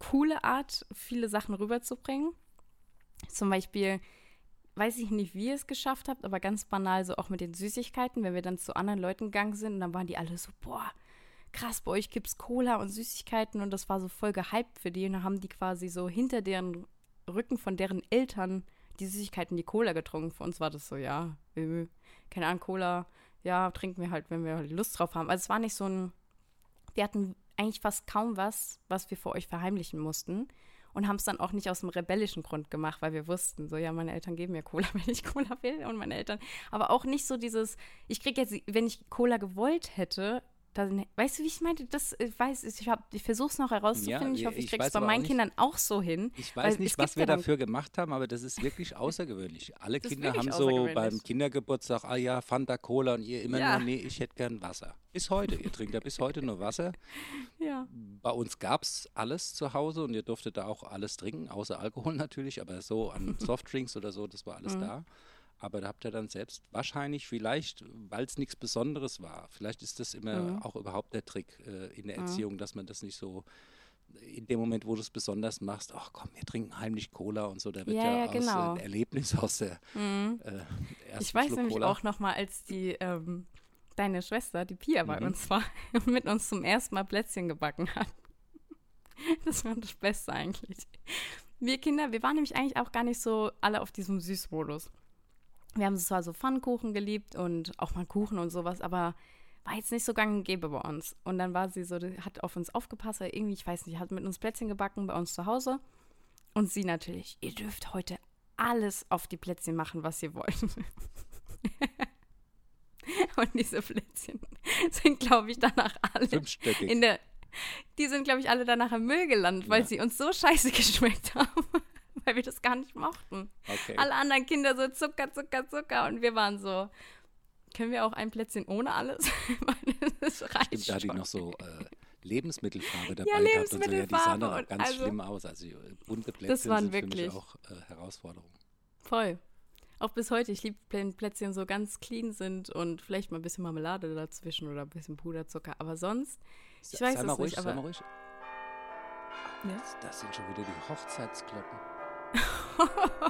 coole Art, viele Sachen rüberzubringen. Zum Beispiel, weiß ich nicht, wie ihr es geschafft habt, aber ganz banal so auch mit den Süßigkeiten, wenn wir dann zu anderen Leuten gegangen sind dann waren die alle so, boah, krass, bei euch gibt's Cola und Süßigkeiten und das war so voll gehypt für die und dann haben die quasi so hinter deren Rücken von deren Eltern die Süßigkeiten, die Cola getrunken. Für uns war das so, ja, äh, keine Ahnung, Cola, ja, trinken wir halt, wenn wir halt Lust drauf haben. Also es war nicht so ein, wir hatten eigentlich fast kaum was, was wir vor euch verheimlichen mussten und haben es dann auch nicht aus einem rebellischen Grund gemacht, weil wir wussten, so ja, meine Eltern geben mir Cola, wenn ich Cola will und meine Eltern, aber auch nicht so dieses, ich kriege jetzt, wenn ich Cola gewollt hätte, dann, weißt du, wie ich meinte? Das ich weiß ich, hab, ich versuche es noch herauszufinden. Ja, ich hoffe, ich ich kriege es bei meinen nicht- Kindern auch so hin. Ich weiß nicht, was wir ja dafür gemacht haben, aber das ist wirklich außergewöhnlich. Alle Das Kinder haben so beim. Kindergeburtstag, ah ja, Fanta Cola und ihr immer Ja. nur, nee, ich hätte gern Wasser. Bis heute. Ihr trinkt ja bis heute nur Wasser. Ja. Bei uns gab es alles zu Hause und ihr durftet da auch alles trinken, außer Alkohol natürlich, aber so an Softdrinks oder so, das war alles Mhm. da. Aber da habt ihr dann selbst wahrscheinlich, vielleicht, weil es nichts Besonderes war, vielleicht ist das immer Mhm. auch überhaupt der Trick äh, in der Erziehung, dass man das nicht so in dem Moment, wo du es besonders machst, ach komm, wir trinken heimlich Cola und so, da wird Ja, ja, ja, aus genau. äh, ein Erlebnis aus der Mhm. äh, ersten Ich weiß Schluck nämlich Cola. auch noch mal, als die ähm, deine Schwester, die Pia, bei Mhm. uns war und mit uns zum ersten Mal Plätzchen gebacken hat. Das war das Beste eigentlich. Wir Kinder, wir waren nämlich eigentlich auch gar nicht so alle auf diesem Süßmodus. Wir haben zwar so Pfannkuchen geliebt und auch mal Kuchen und sowas, aber war jetzt nicht so gang und gäbe bei uns. Und dann war sie so, hat auf uns aufgepasst, weil irgendwie, ich weiß nicht, hat mit uns Plätzchen gebacken bei uns zu Hause. Und sie natürlich, ihr dürft heute alles auf die Plätzchen machen, was ihr wollt. Und diese Plätzchen sind, glaube ich, danach alle in der. Die sind, glaube ich, alle danach im Müll gelandet, weil Ja. sie uns so scheiße geschmeckt haben, weil wir das gar nicht mochten. okay. Alle anderen Kinder so Zucker, Zucker, Zucker und wir waren so. Können wir auch ein Plätzchen ohne alles? Das reicht Stimmt, da hat die schon. noch so äh, Lebensmittelfarbe dabei Ja, gehabt und so. Ja, die sahen dann auch ganz also- schlimm aus. Also äh, bunte Plätzchen waren sind für wirklich- mich auch äh, Herausforderungen. Voll. Auch bis heute. Ich liebe, wenn Plätzchen so ganz clean sind und vielleicht mal ein bisschen Marmelade dazwischen oder ein bisschen Puderzucker. Aber sonst, ich weiß es mal ruhig, nicht, sei aber mal ruhig. Ja. Das, das sind schon wieder die Hochzeitsglocken.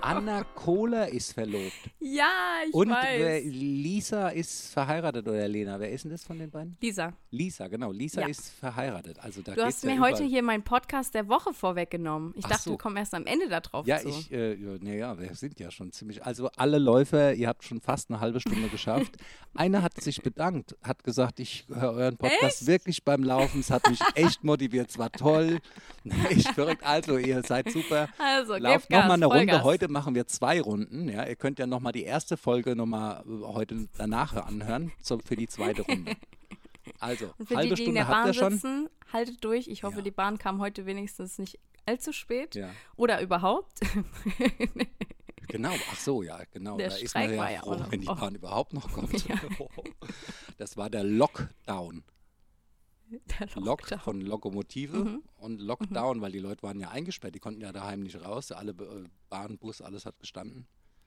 Anna Kohler ist verlobt. ja, ich Und weiß. wer, Lisa ist verheiratet oder Lena? Wer ist denn das von den beiden? Lisa, Lisa, genau. Lisa Ja. ist verheiratet. Also da du hast ja mir heute überall. hier meinen Podcast der Woche vorweggenommen. Ich Ach dachte, so. wir kommen erst am Ende da drauf Ja, zu. ich, äh, ja, naja, wir sind ja schon ziemlich. Also alle Läufer, ihr habt schon fast eine halbe Stunde geschafft. Einer hat sich bedankt, hat gesagt, ich höre euren Podcast wirklich beim Laufen. Es hat mich echt motiviert. Es war toll. Echt verrückt. Also, ihr seid super. also, Lauft nochmal eine Runde. Vollgas. Heute machen wir zwei Runden. Ja, ihr könnt ja nochmal die erste Folge nochmal heute danach anhören, so für die zweite Runde. Also, Und für halbe die, die in der habt Bahn ihr schon. sitzen, haltet durch. Ich hoffe, Ja. die Bahn kam heute wenigstens nicht allzu spät. Ja, Oder überhaupt. genau. Ach so, ja, genau. Der da ist Streik man ja ja froh, noch- wenn die oh. Bahn überhaupt noch kommt. Ja. Das war der Lockdown. Lockdown. von Lokomotive Mhm. und Lockdown, weil die Leute waren ja eingesperrt, die konnten ja daheim nicht raus. Alle äh, Bahn, Bus, alles hat gestanden.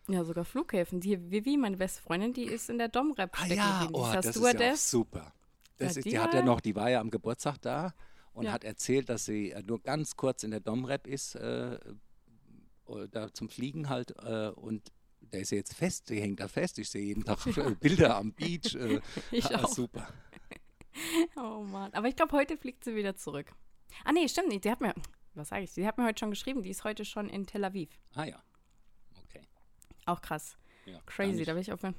Ja, sogar Flughäfen. Die Vivi, meine beste Freundin, die ist in der Domrep Ah ja, oh, Die das ist ja super. Das Ja, ist, die die hat ja noch, die war ja am Geburtstag da und Ja. hat erzählt, dass sie äh, nur ganz kurz in der Domrep ist, äh, äh, da zum Fliegen halt äh, und der ist ja jetzt fest, die hängt da fest. Ich sehe jeden Tag Bilder am Beach. Äh, Ich ah, auch. Super. Oh Mann. Aber ich glaube, heute fliegt sie wieder zurück. Ah, nee, stimmt nicht. Die hat mir, was sage ich? Die hat mir heute schon geschrieben. Die ist heute schon in Tel Aviv. Ah ja. Okay. Auch krass. Ja, Crazy. Da will ich auf, jeden-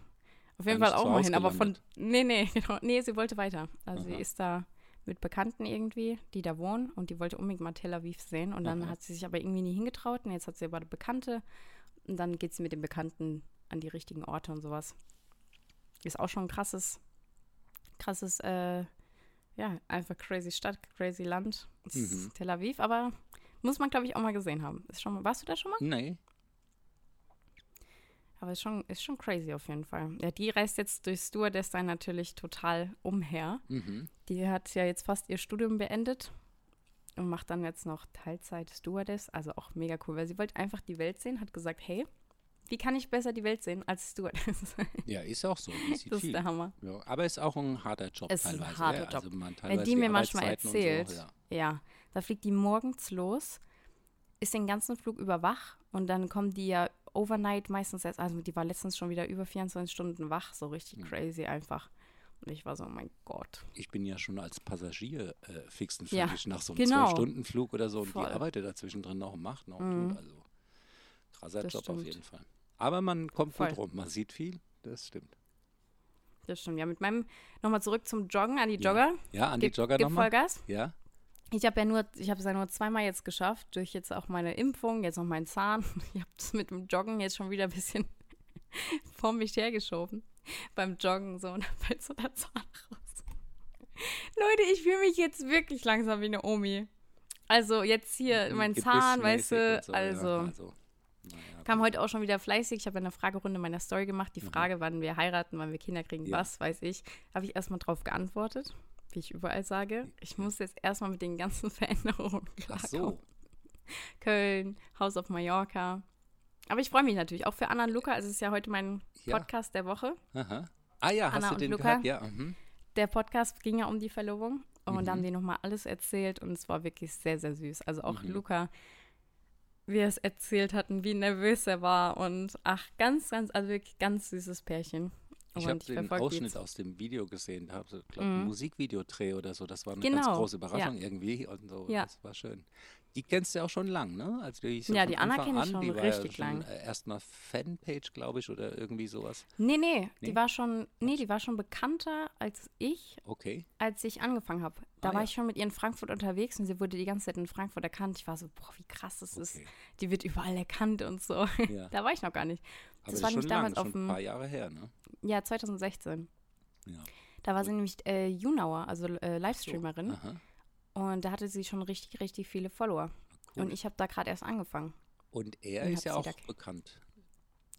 auf jeden Fall auch mal hin. Aber von. Nee, nee, genau. Nee, sie wollte weiter. Also sie Aha. ist da mit Bekannten irgendwie, die da wohnen und die wollte unbedingt mal Tel Aviv sehen. Und dann Aha. hat sie sich aber irgendwie nie hingetraut. Und jetzt hat sie aber eine Bekannte. Und dann geht sie mit den Bekannten an die richtigen Orte und sowas. Ist auch schon ein krasses, krasses, äh, ja, einfach crazy Stadt, crazy Land. Mhm. Tel Aviv, aber muss man, glaube ich, auch mal gesehen haben. Ist schon, warst du da schon mal? Nee. Aber ist schon, ist schon crazy auf jeden Fall. Ja, die reist jetzt durch Stewardess dann natürlich total umher. Mhm. Die hat ja jetzt fast ihr Studium beendet und macht dann jetzt noch Teilzeit Stewardess. Also auch mega cool, weil sie wollte einfach die Welt sehen, hat gesagt, hey, wie kann ich besser die Welt sehen als Stewardess? Ja, ist auch so. Sieht das ist viel. der Hammer. Ja, aber ist auch ein harter Job Es ist ein teilweise. harter ja. Job. Also man Wenn teilweise die mir manchmal erzählt, So, ja. ja, da fliegt die morgens los, ist den ganzen Flug über wach und dann kommen die ja overnight meistens erst, also die war letztens schon wieder über 24 Stunden wach, so richtig Mhm. crazy einfach. Und ich war so, oh mein Gott. Ich bin ja schon als Passagier äh, fix und Ja, fertig nach so einem genau. Zwölf-Stunden-Flug oder so und Voll. die arbeitet dazwischen drin noch und macht noch. Mhm. Und. Also krasser Das Job auf stimmt. jeden Fall. Aber man kommt Voll. gut rum. Man sieht viel, das stimmt. Das stimmt. Ja, mit meinem, nochmal zurück zum Joggen, an die Ja. Jogger. Ja, an die Gib- Jogger nochmal. Vollgas. Ja, Ich habe ja nur, ich habe es ja nur zweimal jetzt geschafft, durch jetzt auch meine Impfung, jetzt noch meinen Zahn. Ich habe das mit dem Joggen jetzt schon wieder ein bisschen vor mich hergeschoben. Beim Joggen so, und dann fällt so der Zahn raus. Leute, ich fühle mich jetzt wirklich langsam wie eine Omi. Also jetzt hier mein Zahn, weißt du, so, also. Ja, also naja, Kam heute auch schon wieder fleißig. Ich habe eine Fragerunde in meiner Story gemacht. Die Mhm. Frage, wann wir heiraten, wann wir Kinder kriegen, Ja. was weiß ich. Habe ich erstmal drauf geantwortet, wie ich überall sage. Ich muss jetzt erstmal mit den ganzen Veränderungen Ach klarkommen. so. Köln, Haus auf Mallorca. Aber ich freue mich natürlich auch für Anna und Luca. Also es ist ja heute mein Ja. Podcast der Woche. Aha. Ah ja, Anna hast du und den Luca? gehört? Ja. Mhm. Der Podcast ging ja um die Verlobung. Und Mhm. da haben die nochmal alles erzählt und es war wirklich sehr, sehr süß. Also auch Mhm. Luca, wie er es erzählt hatten, wie nervös er war. Und ach, ganz, ganz, also wirklich ganz süßes Pärchen. Ich habe den Ausschnitt jetzt. aus dem Video gesehen, da habe ich glaube Mhm. ein Musikvideodreh oder so. Das war eine ganz Genau, große Überraschung irgendwie und so. Ja. Das war schön. Die kennst du ja auch schon lang, ne? Also die ist Ja, die Anna Anfang kenn ich schon die war richtig ja schon, lang. Äh, erstmal Fanpage, glaube ich, oder irgendwie sowas. Nee, nee, Nee? die war schon, nee, die war schon bekannter als ich, Okay. als ich angefangen habe. Da Ah, war ja. ich schon mit ihr in Frankfurt unterwegs und sie wurde die ganze Zeit in Frankfurt erkannt. Ich war so, boah, wie krass das ist. okay. Die wird überall erkannt und so. Ja. da war ich noch gar nicht. Aber Das das war ist nämlich lang, damals auf ein dem, paar Jahre her, ne? ja, 2016. Ja. Da war sie nämlich äh, Junauer, also äh, So. Livestreamerin. Aha. Und da hatte sie schon richtig, richtig viele Follower. Cool. Und ich habe da gerade erst angefangen. Und er und ist ja auch bekannt.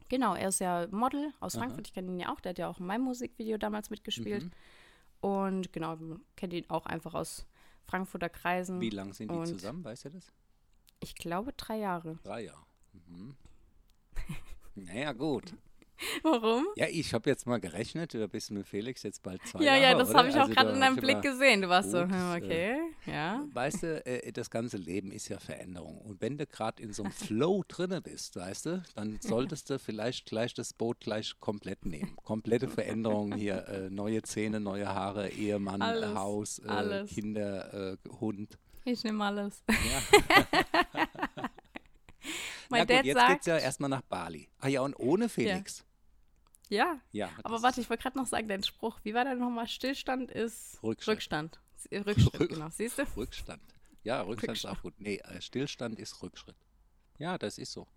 Genau, er ist ja Model aus Aha. Frankfurt. Ich kenne ihn ja auch. Der hat ja auch in meinem Musikvideo damals mitgespielt. Mhm. Und genau, kennt ihn auch einfach aus Frankfurter Kreisen. Wie lang sind die Und- zusammen, weißt du das? Ich glaube drei Jahre. Drei Jahre. Mhm. naja, gut. Warum? Ja, ich habe jetzt mal gerechnet, du bist mit Felix jetzt bald zwei Ja, Jahre, ja, das habe ich auch Also gerade in deinem Blick gesehen. Du warst so, Ups, hm, äh, okay, ja. Weißt du, äh, das ganze Leben ist ja Veränderung. Und wenn du gerade in so einem Flow drinne bist, weißt du, dann solltest du vielleicht gleich das Boot gleich komplett nehmen. Komplette Veränderung hier, äh, neue Zähne, neue Haare, Ehemann, äh, Alles, Haus, äh. Kinder, äh, Hund. Ich nehme alles. Ja. Mein ja gut, Dad jetzt sagt, geht's ja erstmal nach Bali. Ah ja, und ohne Felix. ja, Ja. aber warte, ich wollte gerade noch sagen, dein Spruch, wie war der nochmal? Stillstand ist Rückschritt. Rückstand. Sie- Rückschritt, Rück- genau. Siehst du? Rückstand. Ja, Rückstand ist Rückstand. auch gut. Nee, äh, Stillstand ist Rückschritt. Ja, das ist so.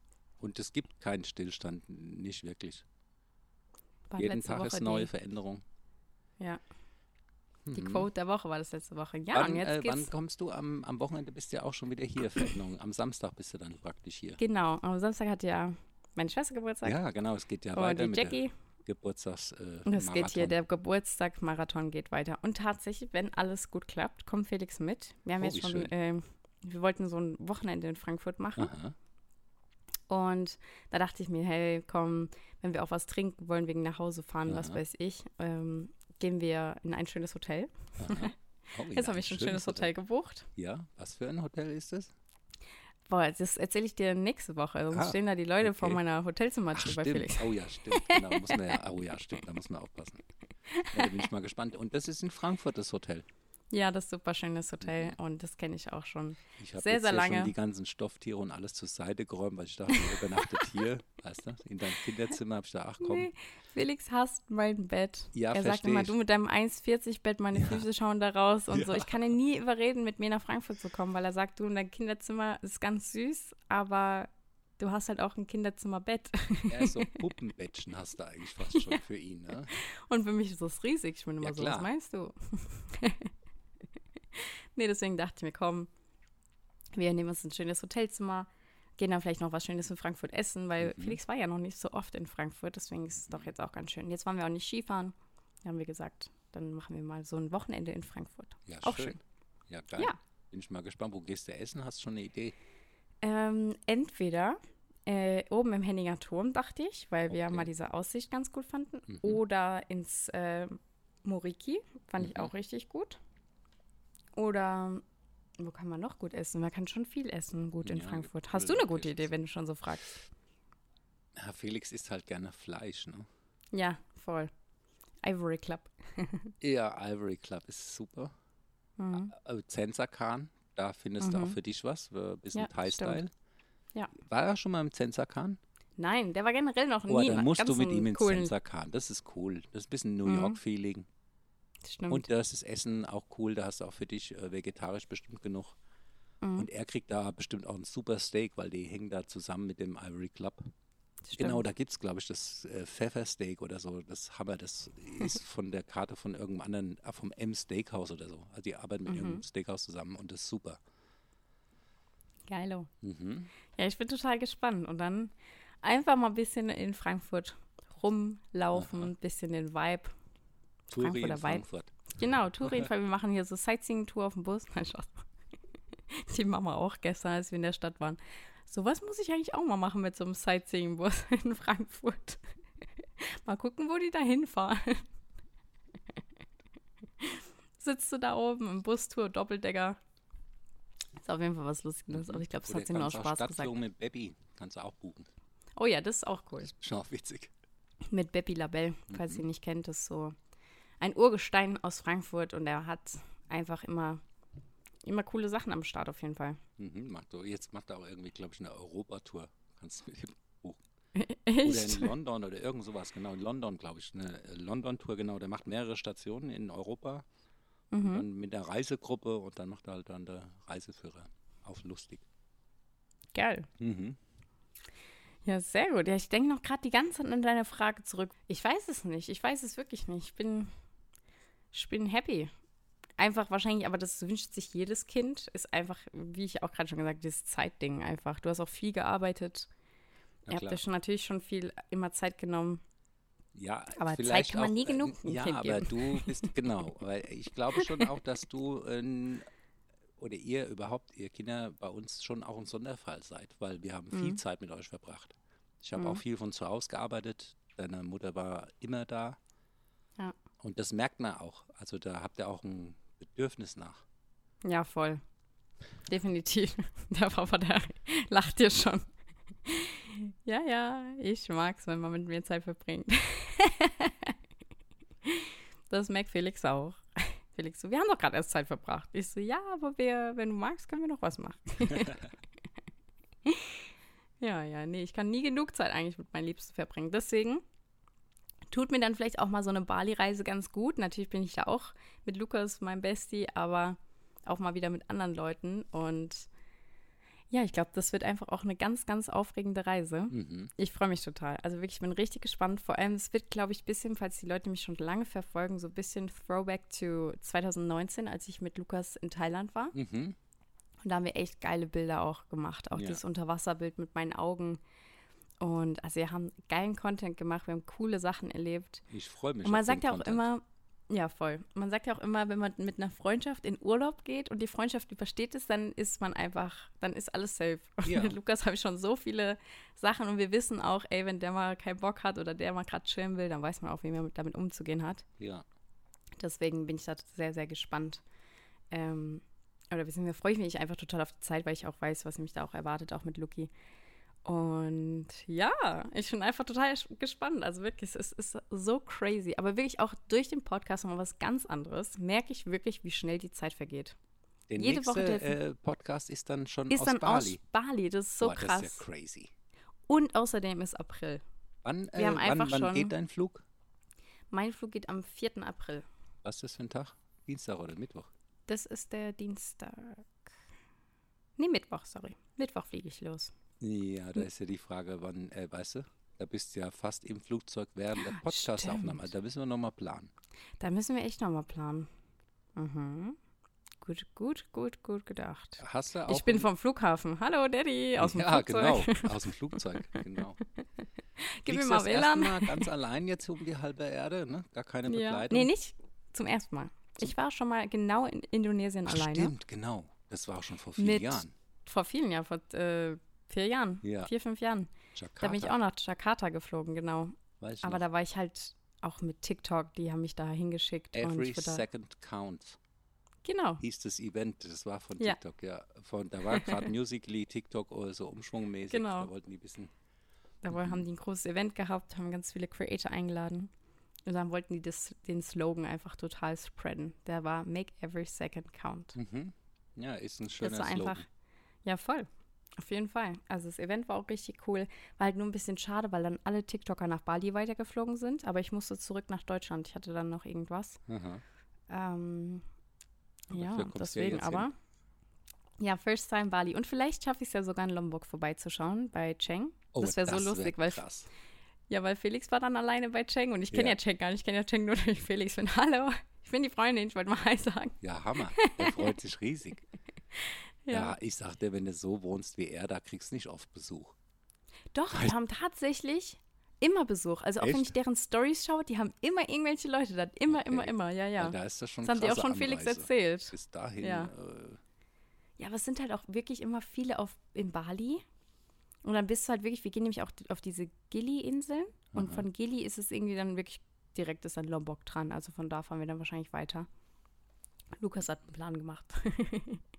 Und es gibt keinen Stillstand, nicht wirklich. War Jeden Tag ist Woche neue die, Veränderung. Ja, die Mhm. Quote der Woche war das letzte Woche. Ja, wann, und jetzt äh, wann kommst du? Am, am Wochenende bist du ja auch schon wieder hier, Veränderung. Am Samstag bist du dann praktisch hier. Genau, am Samstag hat ja meine Schwester Geburtstag. Ja, genau, es geht ja und weiter die mit Jackie. Geburtstags äh, Und es geht hier, der Geburtstag-Marathon geht weiter. Und tatsächlich, wenn alles gut klappt, kommt Felix mit. Wir haben Oh, jetzt schon, ähm, wir wollten so ein Wochenende in Frankfurt machen. Aha. Und da dachte ich mir, hey, komm, wenn wir auch was trinken wollen, wegen nach Hause fahren, was Aha. weiß ich, ähm, gehen wir in ein schönes Hotel. Oh, Jetzt ja, habe ich ein schönes Hotel gebucht. Ja, was für ein Hotel ist das? Boah, das erzähle ich dir nächste Woche. Sonst Ah, stehen da die Leute vor okay. meiner Hotelzimmertür Ach, bei stimmt. Felix. Oh ja, stimmt. Genau, muss man ja, oh ja, stimmt, da muss man aufpassen. Ja, da bin ich mal gespannt. Und das ist in Frankfurt, das Hotel. Ja, das ist super schönes Hotel und das kenne ich auch schon. Ich habe Sehr, jetzt sehr ja lange. schon die ganzen Stofftiere und alles zur Seite geräumt, weil ich dachte, ihr übernachtet hier, weißt du, in deinem Kinderzimmer habe ich da, ach komm, Nee, Felix hasst mein Bett. Ja, er sagt immer, ich. du mit deinem 1,40-Bett, meine Ja. Füße schauen da raus und so. Ja. Ich kann ihn nie überreden, mit mir nach Frankfurt zu kommen, weil er sagt, du in dein Kinderzimmer ist ganz süß, aber du hast halt auch ein Kinderzimmerbett. ja, so Puppenbettchen hast du eigentlich fast schon für ihn, ne? Und für mich ist das riesig. Ich bin immer Ja, so, klar. was meinst du? nee, deswegen dachte ich mir, komm, wir nehmen uns ein schönes Hotelzimmer, gehen dann vielleicht noch was Schönes in Frankfurt essen, weil Mhm. Felix war ja noch nicht so oft in Frankfurt, deswegen ist es doch jetzt auch ganz schön. Jetzt wollen wir auch nicht Skifahren. Da haben wir gesagt, dann machen wir mal so ein Wochenende in Frankfurt. Ja, Auch schön. schön. Ja, geil. Ja. Bin ich mal gespannt, wo gehst du essen? Hast du schon eine Idee? Ähm, entweder äh, oben im Henninger Turm, dachte ich, weil wir Okay. mal diese Aussicht ganz gut fanden, Mhm. oder ins äh, Moriki, fand ich Mhm. auch richtig gut. Oder wo kann man noch gut essen? Man kann schon viel essen gut in Ja, Frankfurt. Hast du eine gute. Idee, wenn du schon so fragst? Ja, Felix isst halt gerne Fleisch, ne? Ja, voll. Ivory Club. Ja, Ivory Club ist super. Mhm. Äh, Zensakan, da findest du auch für dich was, für ein bisschen Ja, Thai-Style. Ja. War er schon mal im Zensakan? Nein, der war generell noch Oh, nie dann in musst du mit ihm ins coolen, Zensakan. Das ist cool. Das ist ein bisschen New Mhm. Stimmt. Und das ist Essen auch cool. Da hast du auch für dich äh, vegetarisch bestimmt genug. Mhm. Und er kriegt da bestimmt auch ein super Steak, weil die hängen da zusammen mit dem Ivory Club. Stimmt. Genau, da gibt es, glaube ich, das äh, Pfeffersteak oder so. Das Hammer, das ist von der Karte von irgendeinem anderen, ah, vom M Steakhouse oder so. Also die arbeiten mit Mhm. irgendeinem Steakhouse zusammen und das ist super. Geilo. Mhm. Ja, ich bin total gespannt. Und dann einfach mal ein bisschen in Frankfurt rumlaufen, ein bisschen den Vibe. Touri in Frankfurter Vibe. Frankfurt. Genau, Touring, weil wir machen hier so Sightseeing-Tour auf dem Bus. Nein, Spaß. Die Mama auch gestern, als wir in der Stadt waren. Sowas muss ich eigentlich auch mal machen mit so einem Sightseeing-Bus in Frankfurt. Mal gucken, wo die da hinfahren. Sitzt du da oben im Bustour, Doppeldecker. Ist auf jeden Fall was Lustiges. Aber ich glaube, das Oder hat sie kannst auch Spaß gesagt. Stadtflug mit Baby. Kannst du auch buchen. Oh ja, das ist auch cool. Schon auch witzig. Mit Beppi Labelle, falls Mhm. ihr nicht kennt, ist so ein Urgestein aus Frankfurt und er hat einfach immer, immer coole Sachen am Start auf jeden Fall. Mhm, macht jetzt macht er auch irgendwie, glaube ich, eine Europatour. Kannst du mit ihm buchen. Oder in Echt? London oder irgend sowas, genau. In London, glaube ich. Eine äh, London-Tour, genau. Der macht mehrere Stationen in Europa. Und Mhm. dann mit der Reisegruppe und dann macht er halt dann der Reiseführer. Auf lustig. Geil. Mhm. Ja, sehr gut. Ja, ich denke noch gerade die ganze Zeit an deine Frage zurück. Ich weiß es nicht. Ich weiß es wirklich nicht. Ich bin, ich bin happy. Einfach wahrscheinlich, aber das wünscht sich jedes Kind, ist einfach, wie ich auch gerade schon gesagt, dieses Zeitding einfach. Du hast auch viel gearbeitet. Ja, Ihr habt schon natürlich schon viel immer Zeit genommen. Ja, Aber Zeit kann man auch, nie äh, genug einem Ja, aber du bist, genau, weil ich glaube schon auch, dass du ähm, oder ihr überhaupt, ihr Kinder bei uns schon auch ein Sonderfall seid, weil wir haben viel Mhm. Zeit mit euch verbracht. Ich habe Mhm. auch viel von zu Hause gearbeitet, deine Mutter war immer da. Ja. Und das merkt man auch. Also da habt ihr auch ein Bedürfnis nach. Ja, voll. Definitiv. Der Papa, der lacht dir schon. Ja, ja, ich mag's, wenn man mit mir Zeit verbringt. Das merkt Felix auch. Felix so, wir haben doch gerade erst Zeit verbracht. Ich so, ja, aber wir, wenn du magst, können wir noch was machen. ja, ja, nee, ich kann nie genug Zeit eigentlich mit meinen Liebsten verbringen. Deswegen tut mir dann vielleicht auch mal so eine Bali-Reise ganz gut. Natürlich bin ich da auch mit Lukas, meinem Bestie, aber auch mal wieder mit anderen Leuten. Und ja, ich glaube, das wird einfach auch eine ganz, ganz aufregende Reise. Mhm. Ich freue mich total. Also wirklich, ich bin richtig gespannt. Vor allem, es wird, glaube ich, ein bisschen, falls die Leute mich schon lange verfolgen, so ein bisschen Throwback to 2019, als ich mit Lukas in Thailand war. Mhm. Und da haben wir echt geile Bilder auch gemacht. Auch Ja. dieses Unterwasserbild mit meinen Augen. Und also wir haben geilen Content gemacht, wir haben coole Sachen erlebt. Ich freue mich. Und man sagt ja auch Content. immer, ja voll, man sagt ja auch immer, wenn man mit einer Freundschaft in Urlaub geht und die Freundschaft übersteht ist, dann ist man einfach, dann ist alles safe. Und Ja. mit Lukas habe ich schon so viele Sachen und wir wissen auch, ey, wenn der mal keinen Bock hat oder der mal gerade chillen will, dann weiß man auch, wie man damit umzugehen hat. Ja. Deswegen bin ich da sehr, sehr gespannt. Ähm, oder beziehungsweise freue ich mich einfach total auf die Zeit, weil ich auch weiß, was mich da auch erwartet, auch mit Luki. Und ja, ich bin einfach total gespannt. Also wirklich, es ist so crazy. Aber wirklich auch durch den Podcast nochmal was ganz anderes, merke ich wirklich, wie schnell die Zeit vergeht. Der Jede nächste Woche dürfen- äh, Podcast ist dann schon Ist aus dann Bali. aus Bali, das ist so Boah, krass. Das ist ja crazy. Und außerdem ist April. Wann, äh, wann, wann geht dein Flug? Mein Flug geht am 4. April. Was ist das für ein Tag? Dienstag oder Mittwoch? Das ist der Dienstag. Nee, Mittwoch, sorry. Mittwoch fliege ich los. Ja, Hm. da ist ja die Frage, wann, äh, weißt du, da bist du ja fast im Flugzeug während der Podcast-Aufnahme. stimmt. Also da müssen wir nochmal planen. Da müssen wir echt nochmal planen. Mhm. Gut, gut, gut, gut gedacht. Hast du auch Ich bin vom Flughafen. Hallo, Daddy, aus dem ja, Flugzeug. genau, aus dem Flugzeug, genau. Gib mir Fliegst mal WLAN. Mal ganz allein jetzt um die halbe Erde, ne? Gar keine Ja. Begleitung. Nee, nicht zum ersten Mal. Ich war schon mal genau in Indonesien Ach, alleine. stimmt, genau. Das war auch schon vor vielen Mit Jahren. Vor vielen Jahren, vor äh, vier Jahren. Ja. Vier, fünf Jahren. Jakarta, Da bin ich auch nach Jakarta geflogen, genau. weiß Aber noch. da war ich halt auch mit TikTok, die haben mich da hingeschickt. und Every Second Counts Genau. hieß das Event. Das war von Ja. TikTok, ja. Von, da war gerade Musically, TikTok oder so umschwungmäßig. Genau. Da wollten die ein bisschen. Da wohl haben die ein großes Event gehabt, haben ganz viele Creator eingeladen. Und dann wollten die das, den Slogan einfach total spreaden. Der war Make every second count. Mhm. Ja, ist ein schöner das war einfach, Slogan. ja voll. Auf jeden Fall. Also das Event war auch richtig cool. War halt nur ein bisschen schade, weil dann alle TikToker nach Bali weitergeflogen sind. Aber ich musste zurück nach Deutschland. Ich hatte dann noch irgendwas. Ähm, Aber ja, du ja deswegen jetzt hin. aber. Ja, First Time Bali. Und vielleicht schaffe ich es ja sogar in Lombok vorbeizuschauen bei Cheng. Oh, das wäre so wär lustig, weil krass. ja, weil Felix war dann alleine bei Cheng und ich kenne ja. Ja. Cheng gar nicht. Ich kenne ja Cheng nur durch Felix. Bin, hallo, ich bin die Freundin, ich wollte mal Hi sagen. Ja, Hammer. Er freut sich riesig. Ja. Ja, ich sagte, wenn du so wohnst wie er, da kriegst du nicht oft Besuch. Doch, die haben tatsächlich immer Besuch. Also auch wenn Echt? ich deren Stories schaue, die haben immer irgendwelche Leute da. Immer, Okay. immer, immer. Ja, ja. Weil Da ist das schon das haben die auch schon Felix Anreise. erzählt. Bis dahin, Ja. äh, Ja, aber es sind halt auch wirklich immer viele auf, in Bali. Und dann bist du halt wirklich, wir gehen nämlich auch auf diese Gili-Inseln. Und Aha. von Gili ist es irgendwie dann wirklich direkt ist dann Lombok dran. Also von da fahren wir dann wahrscheinlich weiter. Lukas hat einen Plan gemacht.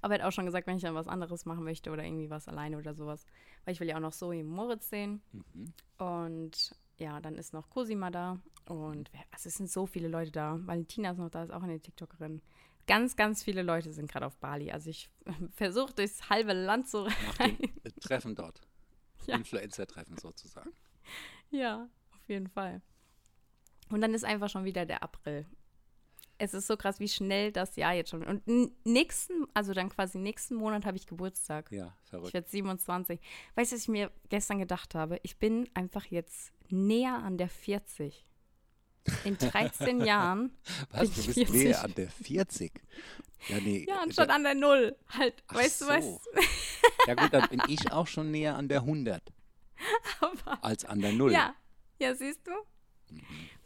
aber er hat auch schon gesagt, wenn ich dann was anderes machen möchte oder irgendwie was alleine oder sowas. Weil ich will ja auch noch Zoe und Moritz sehen. mhm. Und ja, dann ist noch Cosima da. Und also es sind so viele Leute da. Valentina ist noch da, ist auch eine TikTokerin. Ganz, ganz viele Leute sind gerade auf Bali. Also ich versuche durchs halbe Land nach dem äh, Treffen dort. Ja. Influencer-Treffen sozusagen. Ja, auf jeden Fall. Und dann ist einfach schon wieder der April. Es ist so krass, wie schnell das Jahr jetzt schon. Und nächsten, also dann quasi nächsten Monat habe ich Geburtstag. Ja, Ich verrückt. werde 27. Weißt du, was ich mir gestern gedacht habe? Ich bin einfach jetzt näher an der 40. In 13 Jahren. Was, bin du ich bist 40. näher an der 40? Ja, nee. Ja, äh, anstatt da- an der Null. Halt, Ach weißt du was? so. Ja gut, dann bin ich auch schon näher an der 100 Aber, als an der 0. ja, ja, siehst du?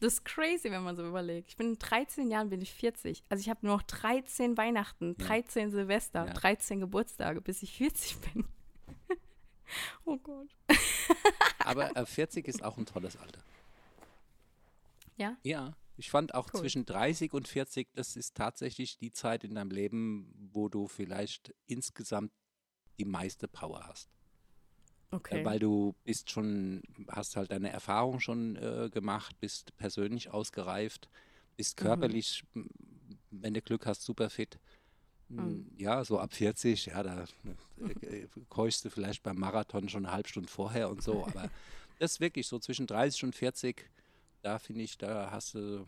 Das ist crazy, wenn man so überlegt. Ich bin in 13 Jahren bin ich 40. Also ich habe nur noch 13 Weihnachten, Ja. 13 Silvester, Ja. 13 Geburtstage, bis ich 40 bin. oh Gott. Aber äh, 40 ist auch ein tolles Alter. Ja? Ja, ich fand auch Cool. zwischen 30 und 40, das ist tatsächlich die Zeit in deinem Leben, wo du vielleicht insgesamt die meiste Power hast. Okay. Äh, Weil du bist schon, hast halt deine Erfahrung schon äh, gemacht, bist persönlich ausgereift, bist Mhm. körperlich, m, wenn du Glück hast, super fit. M, Mhm. Ja, so ab 40, ja, da äh, äh, keuchst du vielleicht beim Marathon schon eine halbe Stunde vorher und so, aber das ist wirklich so zwischen 30 und 40, da finde ich, da hast du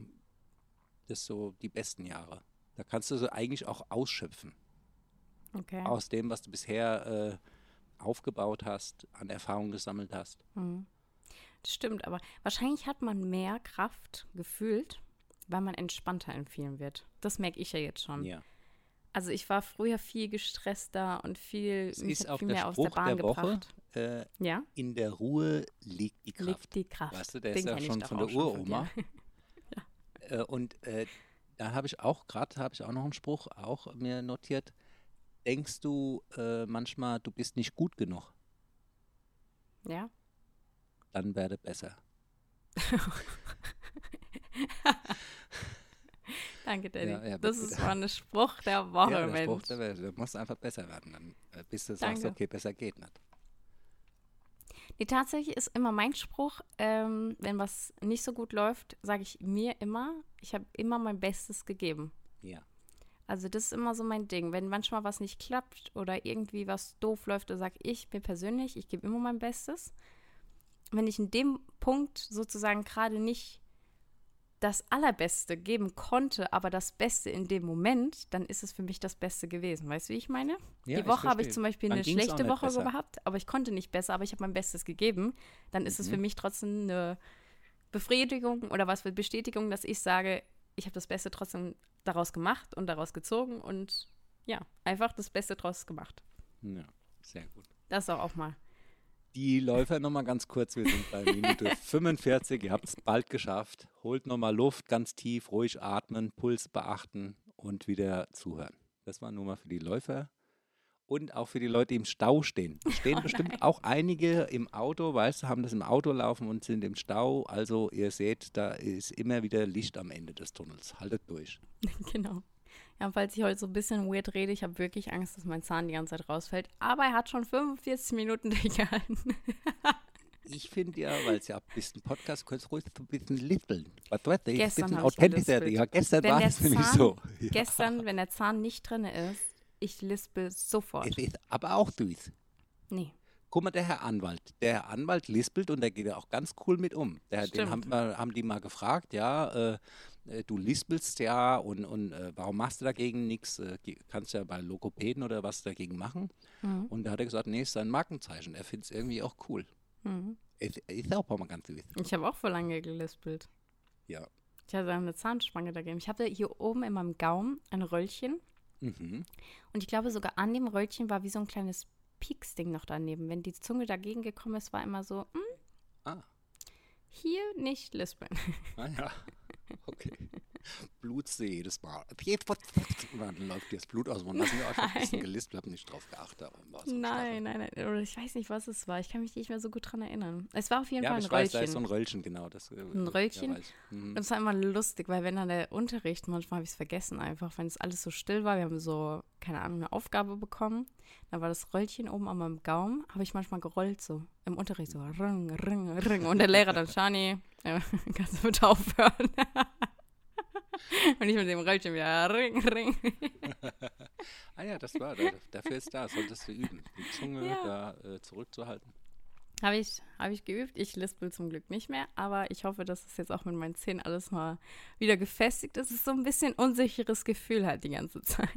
das so die besten Jahre. Da kannst du so eigentlich auch ausschöpfen okay. aus dem, was du bisher äh, aufgebaut hast, an Erfahrung gesammelt hast. Mhm. Das stimmt, aber wahrscheinlich hat man mehr Kraft gefühlt, weil man entspannter in vielen wird. Das merke ich ja jetzt schon. Ja. Also ich war früher viel gestresster und viel, Es mich ist hat auch viel der mehr aus der Spruch Bahn der Woche, gebracht. äh, Ja, in der Ruhe liegt die Kraft. liegt die Kraft. Weißt du, der Den ist ja schon von der Uroma. äh, und äh, da habe ich auch, gerade habe ich auch noch einen Spruch auch mir notiert. Denkst du äh, manchmal, du bist nicht gut genug, Ja, dann werde besser. danke, Daddy. Ja, ja, das ist mal ein Spruch der Woche, ja, der Mensch. Spruch, der, Welt. du musst einfach besser werden, dann äh, bis du sagst, okay, besser geht nicht. Nee, tatsächlich ist immer mein Spruch, ähm, wenn was nicht so gut läuft, sage ich mir immer, ich habe immer mein Bestes gegeben. Ja. Also das ist immer so mein Ding. Wenn manchmal was nicht klappt oder irgendwie was doof läuft, dann sage ich mir persönlich, ich gebe immer mein Bestes. Wenn ich in dem Punkt sozusagen gerade nicht das Allerbeste geben konnte, aber das Beste in dem Moment, dann ist es für mich das Beste gewesen. Weißt du, wie ich meine? Ja, Die Woche habe ich zum Beispiel Dann eine schlechte Woche besser. gehabt, aber ich konnte nicht besser, aber ich habe mein Bestes gegeben. Dann ist es für Mhm. mich trotzdem eine Befriedigung oder was für Bestätigung, dass ich sage, ich habe das Beste trotzdem daraus gemacht und daraus gezogen und ja, einfach das Beste daraus gemacht. Ja, sehr gut. Das auch, auch mal. Die Läufer nochmal ganz kurz, wir sind bei Minute 45, ihr habt es bald geschafft. Holt nochmal Luft, ganz tief, ruhig atmen, Puls beachten und wieder zuhören. Das war nur mal für die Läufer und auch für die Leute, die im Stau stehen. Stehen bestimmt auch einige im Auto, weißt du, haben das im Auto laufen und sind im Stau. Also ihr seht, da ist immer wieder Licht am Ende des Tunnels. Haltet durch. genau. Ja, falls ich heute so ein bisschen weird rede, ich habe wirklich Angst, dass mein Zahn die ganze Zeit rausfällt. Aber er hat schon 45 Minuten durchgehalten. ich finde ja, weil es ja ein bisschen Podcast, kannst ruhig ein bisschen lispeln. Was weißt du, ich authentischer. gelispelt. Ja, gestern Wenn war es nämlich so. Ja. Gestern, wenn der Zahn nicht drin ist, ich lispel sofort. Es ist aber auch süß. Nee. Guck mal, der Herr Anwalt. Der Herr Anwalt lispelt und der geht ja auch ganz cool mit um. Der, den haben, wir, haben die mal gefragt, ja, äh, äh, du lispelst ja und, und äh, warum machst du dagegen nichts? Äh, kannst ja bei Lokopäden oder was dagegen machen. Mhm. Und da hat er gesagt, nee, ist sein Markenzeichen. Er findet es irgendwie auch cool. Mhm. Ist, ist auch mal ganz süß. Ich habe auch vor lange gelispelt. Ja. Ich hatte eine Zahnspange dagegen. Ich hatte hier oben in meinem Gaumen ein Röllchen. Mhm. Und ich glaube, sogar an dem Röllchen war wie so ein kleines Pieksding noch daneben. Wenn die Zunge dagegen gekommen ist, war immer so, hm, Ah, hier nicht lispeln. ah ja. Okay. Blut sehe jedes Mal. Und dann läuft dir das Blut aus. Hast du auch schon ein bisschen Nein. gelispelt, habe nicht drauf geachtet. So Nein, nein, nein. Oder ich weiß nicht, was es war. Ich kann mich nicht mehr so gut dran erinnern. Es war auf jeden Ja, Fall ein ich weiß, da ist Röllchen. so ein Röllchen, genau. Das, äh, Ein ja, Röllchen? ich. Mhm. Und es war immer lustig, weil wenn dann der Unterricht, manchmal habe ich es vergessen einfach, wenn es alles so still war, wir haben so, keine Ahnung, eine Aufgabe bekommen, dann war das Röllchen oben an meinem Gaumen, habe ich manchmal gerollt so, im Unterricht so, ring, ring, ring. Und der Lehrer dann, Shani, äh, kannst du bitte aufhören? Und ich mit dem Röllchen wieder, ring, ring. Ah ja, das war, da, dafür ist da, solltest du üben. Die Zunge Ja. da äh, zurückzuhalten. Habe ich, hab ich geübt. Ich lispel zum Glück nicht mehr, aber ich hoffe, dass es jetzt auch mit meinen Zähnen alles mal wieder gefestigt ist. Es ist so ein bisschen unsicheres Gefühl halt die ganze Zeit.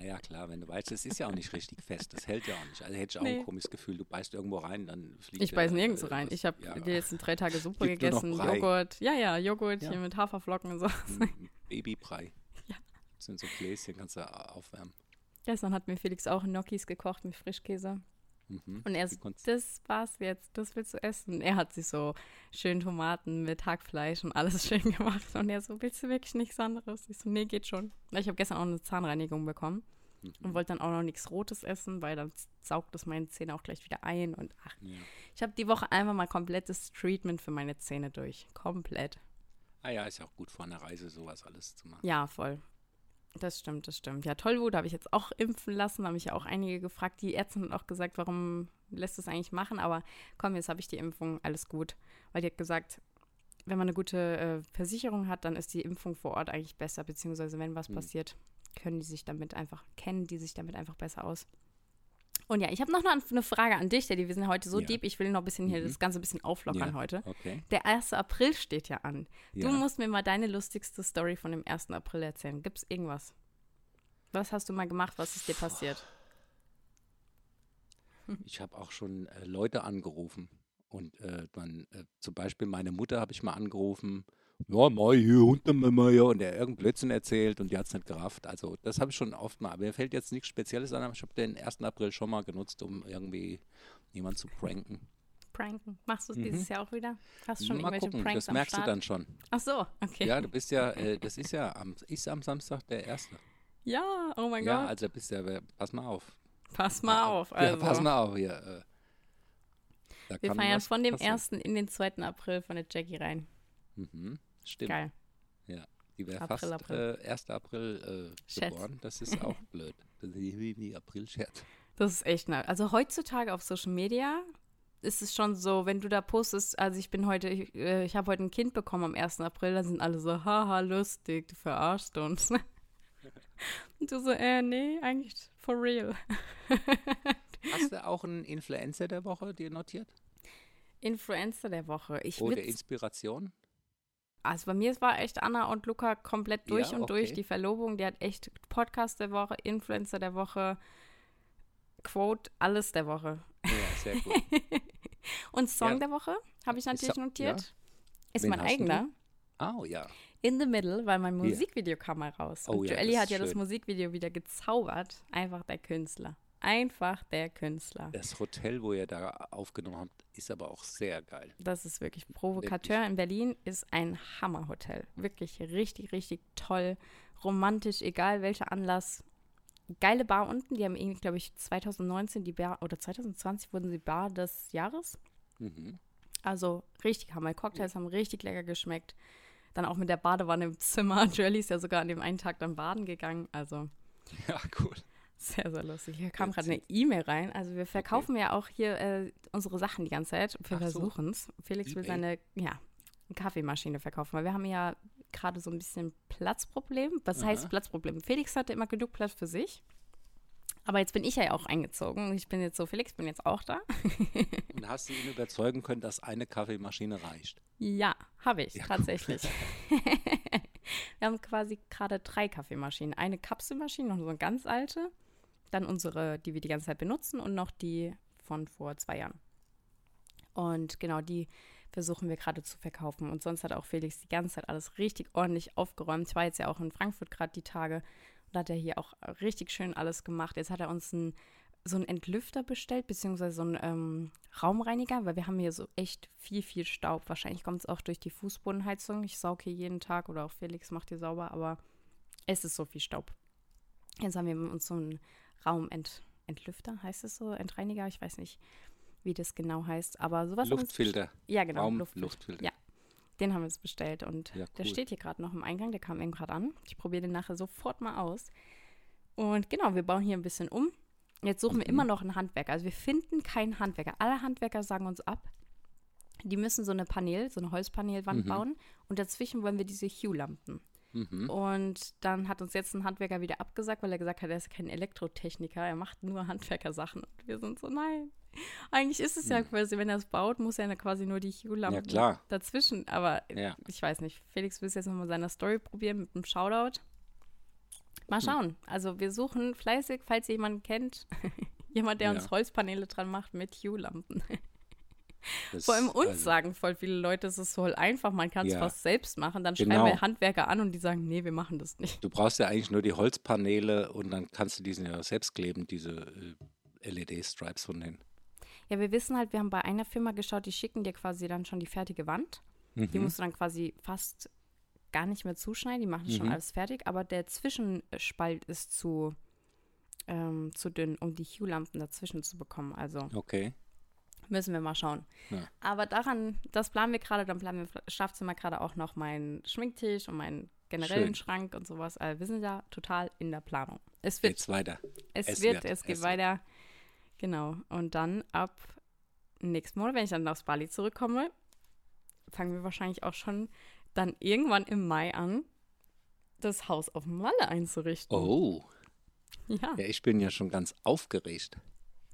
Ah ja, klar, wenn du weißt, es ist ja auch nicht richtig fest. Das hält ja auch nicht. Also hätte ich auch Nee. ein komisches Gefühl, du beißt irgendwo rein, dann fliegt Ich beiß nirgends äh, rein. Ich habe ja, die letzten drei Tage Suppe gegessen. Joghurt. Ja, ja, Joghurt Ja. hier mit Haferflocken und so. mm, Babybrei. Ja. Das sind so Gläschen, kannst du aufwärmen. Gestern hat mir Felix auch Gnocchis gekocht mit Frischkäse. Mhm. Und er so, das war's jetzt, das willst du essen. Er hat sich so schön Tomaten mit Hackfleisch und alles schön gemacht. Und er so, willst du wirklich nichts anderes? Ich so, nee, geht schon. Ich habe gestern auch eine Zahnreinigung bekommen Mhm. und wollte dann auch noch nichts Rotes essen, weil dann saugt es meine Zähne auch gleich wieder ein. Und ach, Ja. ich habe die Woche einfach mal komplettes Treatment für meine Zähne durch. Komplett. Ah ja, ist ja auch gut vor einer Reise sowas alles zu machen. Ja, voll. Das stimmt, das stimmt. Ja, Tollwut habe ich jetzt auch impfen lassen. Da haben mich ja auch einige gefragt. Die Ärztin hat auch gesagt, warum lässt du es eigentlich machen? Aber komm, jetzt habe ich die Impfung, alles gut. Weil die hat gesagt, wenn man eine gute äh, Versicherung hat, dann ist die Impfung vor Ort eigentlich besser. Beziehungsweise, wenn was Hm. passiert, können die sich damit einfach, kennen die sich damit einfach besser aus. Und ja, ich habe noch eine Frage an dich, Daddy. Wir sind heute so Ja. deep. Ich will noch ein bisschen hier Mhm. das Ganze ein bisschen auflockern Ja. heute. Okay. Der 1. April steht ja an. Ja. Du musst mir mal deine lustigste Story von dem 1. April erzählen. Gibt's irgendwas? Was hast du mal gemacht? Was ist dir passiert? Ich habe auch schon äh, Leute angerufen. Und äh, dann, äh, zum Beispiel meine Mutter habe ich mal angerufen. Ja, mal hier, Hundemama, ja. Und der irgendeinen Blödsinn erzählt und die hat es nicht gerafft. Also, das habe ich schon oft mal. Aber mir fällt jetzt nichts Spezielles an, aber ich habe den 1. April schon mal genutzt, um irgendwie jemanden zu pranken. Pranken. Machst du es Mhm. dieses Jahr auch wieder? Hast du schon mal irgendwelche gucken, Pranks das merkst du dann schon. Ach so, okay. Ja, du bist ja, äh, das ist ja am, ist am Samstag der 1. Ja, oh mein Ja, Gott. also bist ja, pass mal auf. Pass mal auf. Also, Ja, pass mal auf hier. Äh, da wir feiern von dem passieren. 1. in den 2. April von der Jackie rein. Mhm, stimmt. Geil. Die wäre April, fast April. Äh, 1. April äh, geboren. Das ist auch blöd. Das ist wie April-Scherz. Das ist echt nett. Also heutzutage auf Social Media ist es schon so, wenn du da postest, also ich bin heute, ich, äh, ich habe heute ein Kind bekommen am 1. April, dann sind alle so, haha, lustig, du verarschst uns. Und du so, äh, nee, eigentlich for real. Hast du auch einen Influencer der Woche dir notiert? Influencer der Woche. Ich Oder Inspiration? Also bei mir war echt Anna und Luca komplett durch Ja, und durch. okay. Die Verlobung, die hat echt Podcast der Woche, Influencer der Woche, Quote, alles der Woche. Ja, sehr gut. Und Song Ja. der Woche habe ich natürlich Song- notiert. Ist Wen mein eigener. Oh ja. In the Middle, weil mein Ja. Musikvideo kam mal raus. Oh und ja, Joelly das hat ja das schön. Musikvideo wieder gezaubert. Einfach der Künstler. Einfach der Künstler. Das Hotel, wo ihr da aufgenommen habt, ist aber auch sehr geil. Das ist wirklich Provokateur in Berlin ist ein Hammerhotel. Wirklich richtig, richtig toll. Romantisch, egal welcher Anlass. Geile Bar unten. Die haben irgendwie, glaube ich, 2019 die Bar oder 2020 wurden sie Bar des Jahres. Mhm. Also richtig Hammer. Cocktails haben richtig lecker geschmeckt. Dann auch mit der Badewanne im Zimmer. Joelly ist ja sogar an dem einen Tag dann baden gegangen. Also Ja, cool. Sehr, sehr lustig. Hier kam gerade eine. E-Mail rein. Also wir verkaufen ja auch hier äh, unsere Sachen die ganze Zeit. Wir so. versuchen es. Felix will seine, ja, Kaffeemaschine verkaufen, weil wir haben ja gerade so ein bisschen Platzproblem. Was heißt Aha. Platzproblem? Felix hatte immer genug Platz für sich. Aber jetzt bin ich ja auch eingezogen. Ich bin jetzt so, Felix, bin jetzt auch da. Und hast du ihn überzeugen können, dass eine Kaffeemaschine reicht? Ja, habe ich Ja, tatsächlich. wir haben quasi gerade drei Kaffeemaschinen. Eine Kapselmaschine, noch so eine ganz alte. Dann unsere, die wir die ganze Zeit benutzen und noch die von vor zwei Jahren. Und genau die versuchen wir gerade zu verkaufen. Und sonst hat auch Felix die ganze Zeit alles richtig ordentlich aufgeräumt. Ich war jetzt ja auch in Frankfurt gerade die Tage und hat er hier auch richtig schön alles gemacht. Jetzt hat er uns ein, so einen Entlüfter bestellt, beziehungsweise so einen ähm, Raumreiniger, weil wir haben hier so echt viel, viel Staub. Wahrscheinlich kommt es auch durch die Fußbodenheizung. Ich sauge hier jeden Tag oder auch Felix macht hier sauber, aber es ist so viel Staub. Jetzt haben wir uns so einen Raumentlüfter, heißt es so, Entreiniger, ich weiß nicht, wie das genau heißt, aber sowas wir Luftfilter. Ja, genau, Raum, Luftfilter. Luftfilter. Ja. Den haben wir uns bestellt und Ja, der cool. steht hier gerade noch im Eingang, der kam eben gerade an. Ich probiere den nachher sofort mal aus. Und genau, wir bauen hier ein bisschen um. Jetzt suchen wir Mhm. immer noch einen Handwerker. Also wir finden keinen Handwerker. Alle Handwerker sagen uns ab. Die müssen so eine Panel, so eine Holzpanelwand Mhm. bauen und dazwischen wollen wir diese Hue-Lampen. Mhm. Und dann hat uns jetzt ein Handwerker wieder abgesagt, weil er gesagt hat, er ist kein Elektrotechniker, er macht nur Handwerkersachen. Und wir sind so, nein. Eigentlich ist es ja quasi, wenn er es baut, muss er quasi nur die Hue-Lampen Ja, dazwischen. Aber Ja. ich weiß nicht, Felix will es jetzt nochmal seiner Story probieren mit einem Shoutout. Mal Hm. schauen. Also wir suchen fleißig, falls ihr jemanden kennt, jemand, der Ja. uns Holzpaneele dran macht mit Hue-Lampen. Das, Vor allem uns also, sagen voll viele Leute, es ist voll einfach, man kann es Ja. fast selbst machen. Dann Genau. schreiben wir Handwerker an und die sagen, nee, wir machen das nicht. Du brauchst ja eigentlich nur die Holzpaneele und dann kannst du diesen ja selbst kleben, diese äh, LED-Stripes von denen. Ja, wir wissen halt, wir haben bei einer Firma geschaut, die schicken dir quasi dann schon die fertige Wand. Die Mhm. musst du dann quasi fast gar nicht mehr zuschneiden, die machen schon Mhm. alles fertig, aber der Zwischenspalt ist zu, ähm, zu dünn, um die Hue-Lampen dazwischen zu bekommen. Also Okay. Müssen wir mal schauen. Ja. Aber daran, das planen wir gerade, dann planen wir im Schlafzimmer gerade auch noch meinen Schminktisch und meinen generellen Schön. Schrank und sowas. Also wir sind da total in der Planung. Es wird Geht's weiter. es, Es wird, wird, es geht es wird. weiter. Genau. Und dann ab nächsten Monat, wenn ich dann aus Bali zurückkomme, fangen wir wahrscheinlich auch schon dann irgendwann im Mai an, das Haus auf dem Malle einzurichten. Oh, Ja, ja, ich bin ja schon ganz aufgeregt.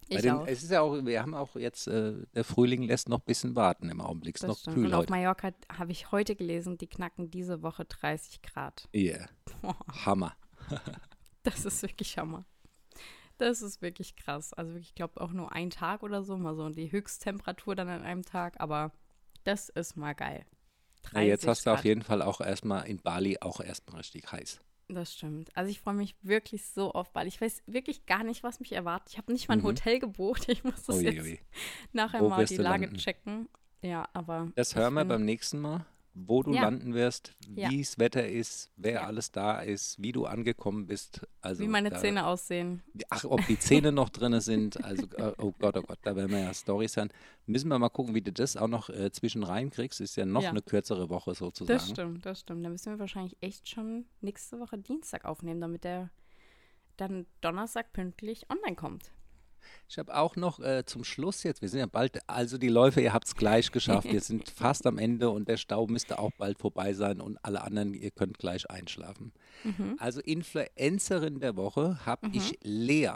Ich den, auch. Es ist ja auch, wir haben auch jetzt, äh, der Frühling lässt noch ein bisschen warten im Augenblick. Es ist noch stimmt. kühl Und auf heute. Mallorca habe ich heute gelesen, die knacken diese Woche 30 Grad. Yeah. Hammer. Das ist wirklich Hammer. Das ist wirklich krass. Also ich glaube auch nur ein Tag oder so, mal so die Höchsttemperatur dann an einem Tag, aber das ist mal geil. Ja, jetzt 30 hast du auf Grad. jeden Fall auch erstmal in Bali auch erstmal richtig heiß. Das stimmt. Also ich freue mich wirklich so auf Bali. Ich weiß wirklich gar nicht, was mich erwartet. Ich habe nicht mal ein Mhm. Hotel gebucht. Ich muss das Ui, jetzt ui. nachher Wo mal die Lage landen? checken. Ja, aber Das hören wir beim nächsten Mal, wo du Ja. landen wirst, Ja. wie das Wetter ist, wer Ja. alles da ist, wie du angekommen bist. Also wie meine da, Zähne aussehen. Ach, ob die Zähne noch drin sind. Also, äh, oh Gott, oh Gott, da werden wir ja Storys hören. Müssen wir mal gucken, wie du das auch noch äh, zwischen reinkriegst. Ist ja noch eine kürzere Woche sozusagen. Das stimmt, das stimmt. Da müssen wir wahrscheinlich echt schon nächste Woche Dienstag aufnehmen, damit der dann Donnerstag pünktlich online kommt. Ich habe auch noch äh, zum Schluss jetzt, wir sind ja bald, also die Läufe, ihr habt es gleich geschafft. Wir sind fast am Ende und der Stau müsste auch bald vorbei sein und alle anderen, ihr könnt gleich einschlafen. Mhm. Also Influencerin der Woche habe ich Lea.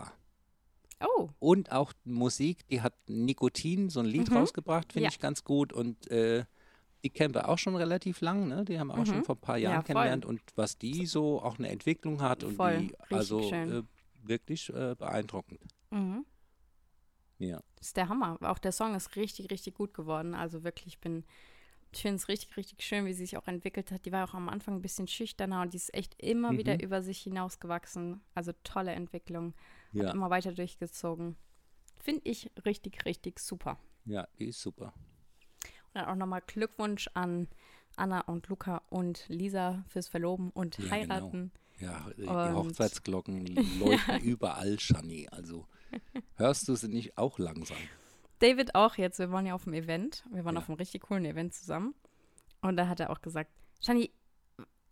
Oh, Und auch Musik, die hat Nikotin, so ein Lied Mhm. rausgebracht, finde Ja. ich ganz gut. Und äh, die kennen wir auch schon relativ lang, ne? Die haben wir auch schon Mhm. vor ein paar Ja, Jahren voll. kennengelernt. Und was die so auch eine Entwicklung hat und Voll, die, also äh, wirklich äh, beeindruckend. mhm. Ja. Das ist der Hammer. Auch der Song ist richtig, richtig gut geworden. Also wirklich, ich bin, ich finde es richtig, richtig schön, wie sie sich auch entwickelt hat. Die war auch am Anfang ein bisschen schüchterner und die ist echt immer wieder Mhm. über sich hinausgewachsen. Also tolle Entwicklung. Hat Ja, immer weiter durchgezogen. Finde ich richtig, richtig super. ja, die ist super. Und dann auch nochmal Glückwunsch an Anna und Luca und Lisa fürs Verloben und Ja, genau. Heiraten. Ja, die Und- Hochzeitsglocken läuten überall, Shani. Also hörst du sie nicht auch langsam? David auch jetzt. Wir waren ja auf dem Event. Wir waren Ja. auf einem richtig coolen Event zusammen. Und da hat er auch gesagt, Shani,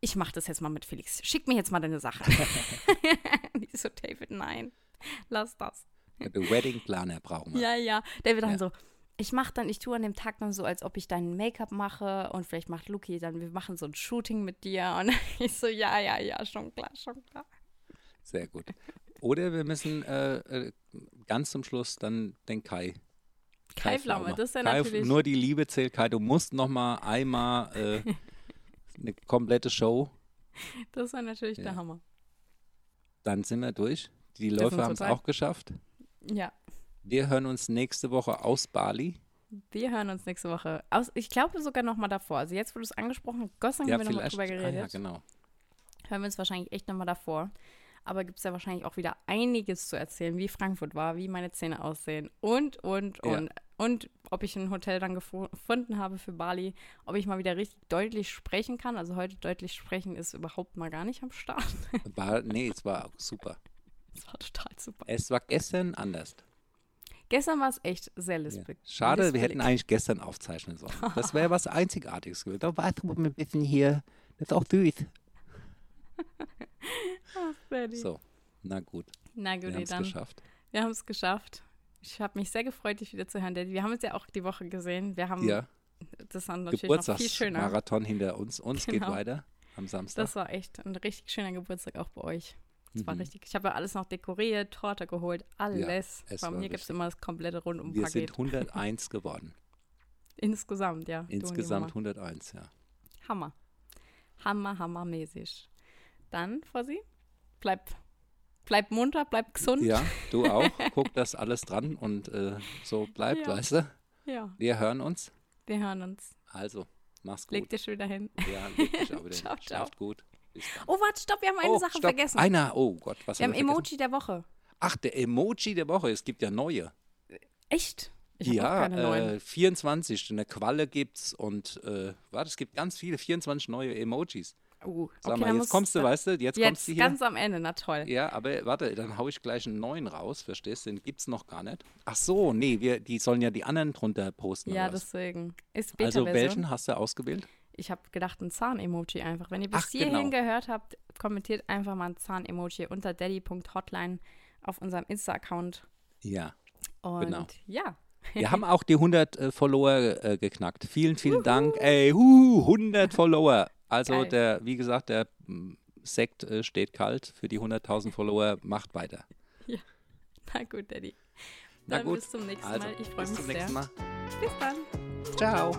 ich mach das jetzt mal mit Felix. Schick mir jetzt mal deine Sachen. Die so, David, nein. Lass das. Den Wedding Planner brauchen wir. Ja, ja. Der wird dann Ja. so, ich mach dann, ich tue an dem Tag dann so, als ob ich dein Make-up mache und vielleicht macht Luki dann, wir machen so ein Shooting mit dir. Und ich so, ja, ja, ja, schon klar, schon klar. Sehr gut. Oder wir müssen äh, äh, ganz zum Schluss dann den Kai. Kai Pflaume, das ist ja Kai, natürlich. Nur die Liebe zählt, Kai. Du musst noch mal einmal äh, eine komplette Show. Das war natürlich Ja. der Hammer. Dann sind wir durch. Die Läufer haben es auch geschafft. Ja. Wir hören uns nächste Woche aus Bali. Wir hören uns nächste Woche. Aus, ich glaube sogar noch mal davor. Also jetzt, wo du es angesprochen hast, Gott sei Dank Ja, haben wir noch mal vielleicht. drüber Ah, ja, geredet. genau. hören wir uns wahrscheinlich echt noch mal davor. Aber gibt es ja wahrscheinlich auch wieder einiges zu erzählen, wie Frankfurt war, wie meine Zähne aussehen und, und, Ja. und. Und ob ich ein Hotel dann gefunden habe für Bali, ob ich mal wieder richtig deutlich sprechen kann. Also heute deutlich sprechen ist überhaupt mal gar nicht am Start. War, nee, es war super. Das war total super. Es war gestern anders. Gestern war es echt sehr Ja. lispig. Schade, wir Lispelig. hätten eigentlich gestern aufzeichnen sollen. Das wäre was Einzigartiges gewesen. Da war ein bisschen hier. Das ist auch süß. Fertig. So, na gut. Na Wir gut, haben es geschafft. Wir haben es geschafft. Ich habe mich sehr gefreut, dich wieder zu hören, Daddy. Wir haben uns ja auch die Woche gesehen. Wir haben Ja, das dann natürlich noch viel schöner. Geburtstagsmarathon hinter uns. Uns geht Genau. weiter am Samstag. Das war echt ein richtig schöner Geburtstag auch bei euch. Das war Mhm. richtig. Ich habe ja alles noch dekoriert, Torte geholt, alles. es Bei war mir gibt es immer das komplette Wir Rundumpaket. sind 101 geworden. Insgesamt, ja. Insgesamt Mama. 101, ja. Hammer. Hammer, hammermäßig. Dann, Fossi, bleib, bleib munter, bleib gesund. Ja, du auch. Guck, dass alles dran und äh, so bleibt, Ja. weißt du? Ja, Wir hören uns. wir hören uns. Also, mach's gut. Leg dich wieder hin. Ja, leg dich auch wieder. Ciao, hin. ciao. Schlaft gut. Oh, warte, stopp, wir haben eine Oh, Sache stopp. vergessen. Einer, oh Gott, was wir haben wir vergessen? Emoji der Woche. Ach, der Emoji der Woche. Es gibt ja neue. Echt? Ich ja, keine neuen. äh, 24. Eine Qualle gibt's und äh, warte, es gibt ganz viele, 24 neue Emojis. Uh, Sag okay, mal, jetzt kommst du, weißt du, jetzt, kommst Jetzt du hier. ganz am Ende, na toll. Ja, aber warte, dann hau ich gleich einen neuen raus, verstehst du? Den gibt's noch gar nicht. Ach so, nee, wir, die sollen ja die anderen drunter posten. Ja, deswegen. Ist Also Beta-Version. welchen hast du ausgewählt? Ich habe gedacht, ein Zahn-Emoji einfach. Wenn ihr bis Ach, hierhin genau. gehört habt, kommentiert einfach mal ein Zahn-Emoji unter daddy.hotline auf unserem Insta-Account. Ja. Und Genau. ja, Wir haben auch die 100 äh, Follower äh, geknackt. Vielen, vielen Dank. Ey, hu, 100 Follower. Also Geil. der, wie gesagt, der mm, Sekt äh, steht kalt für die 100.000 Follower. Macht weiter. na gut, Daddy. Na Dann gut. bis zum nächsten Also, Mal. Ich freue bis mich zum sehr. nächsten Mal. Bis dann. Ciao.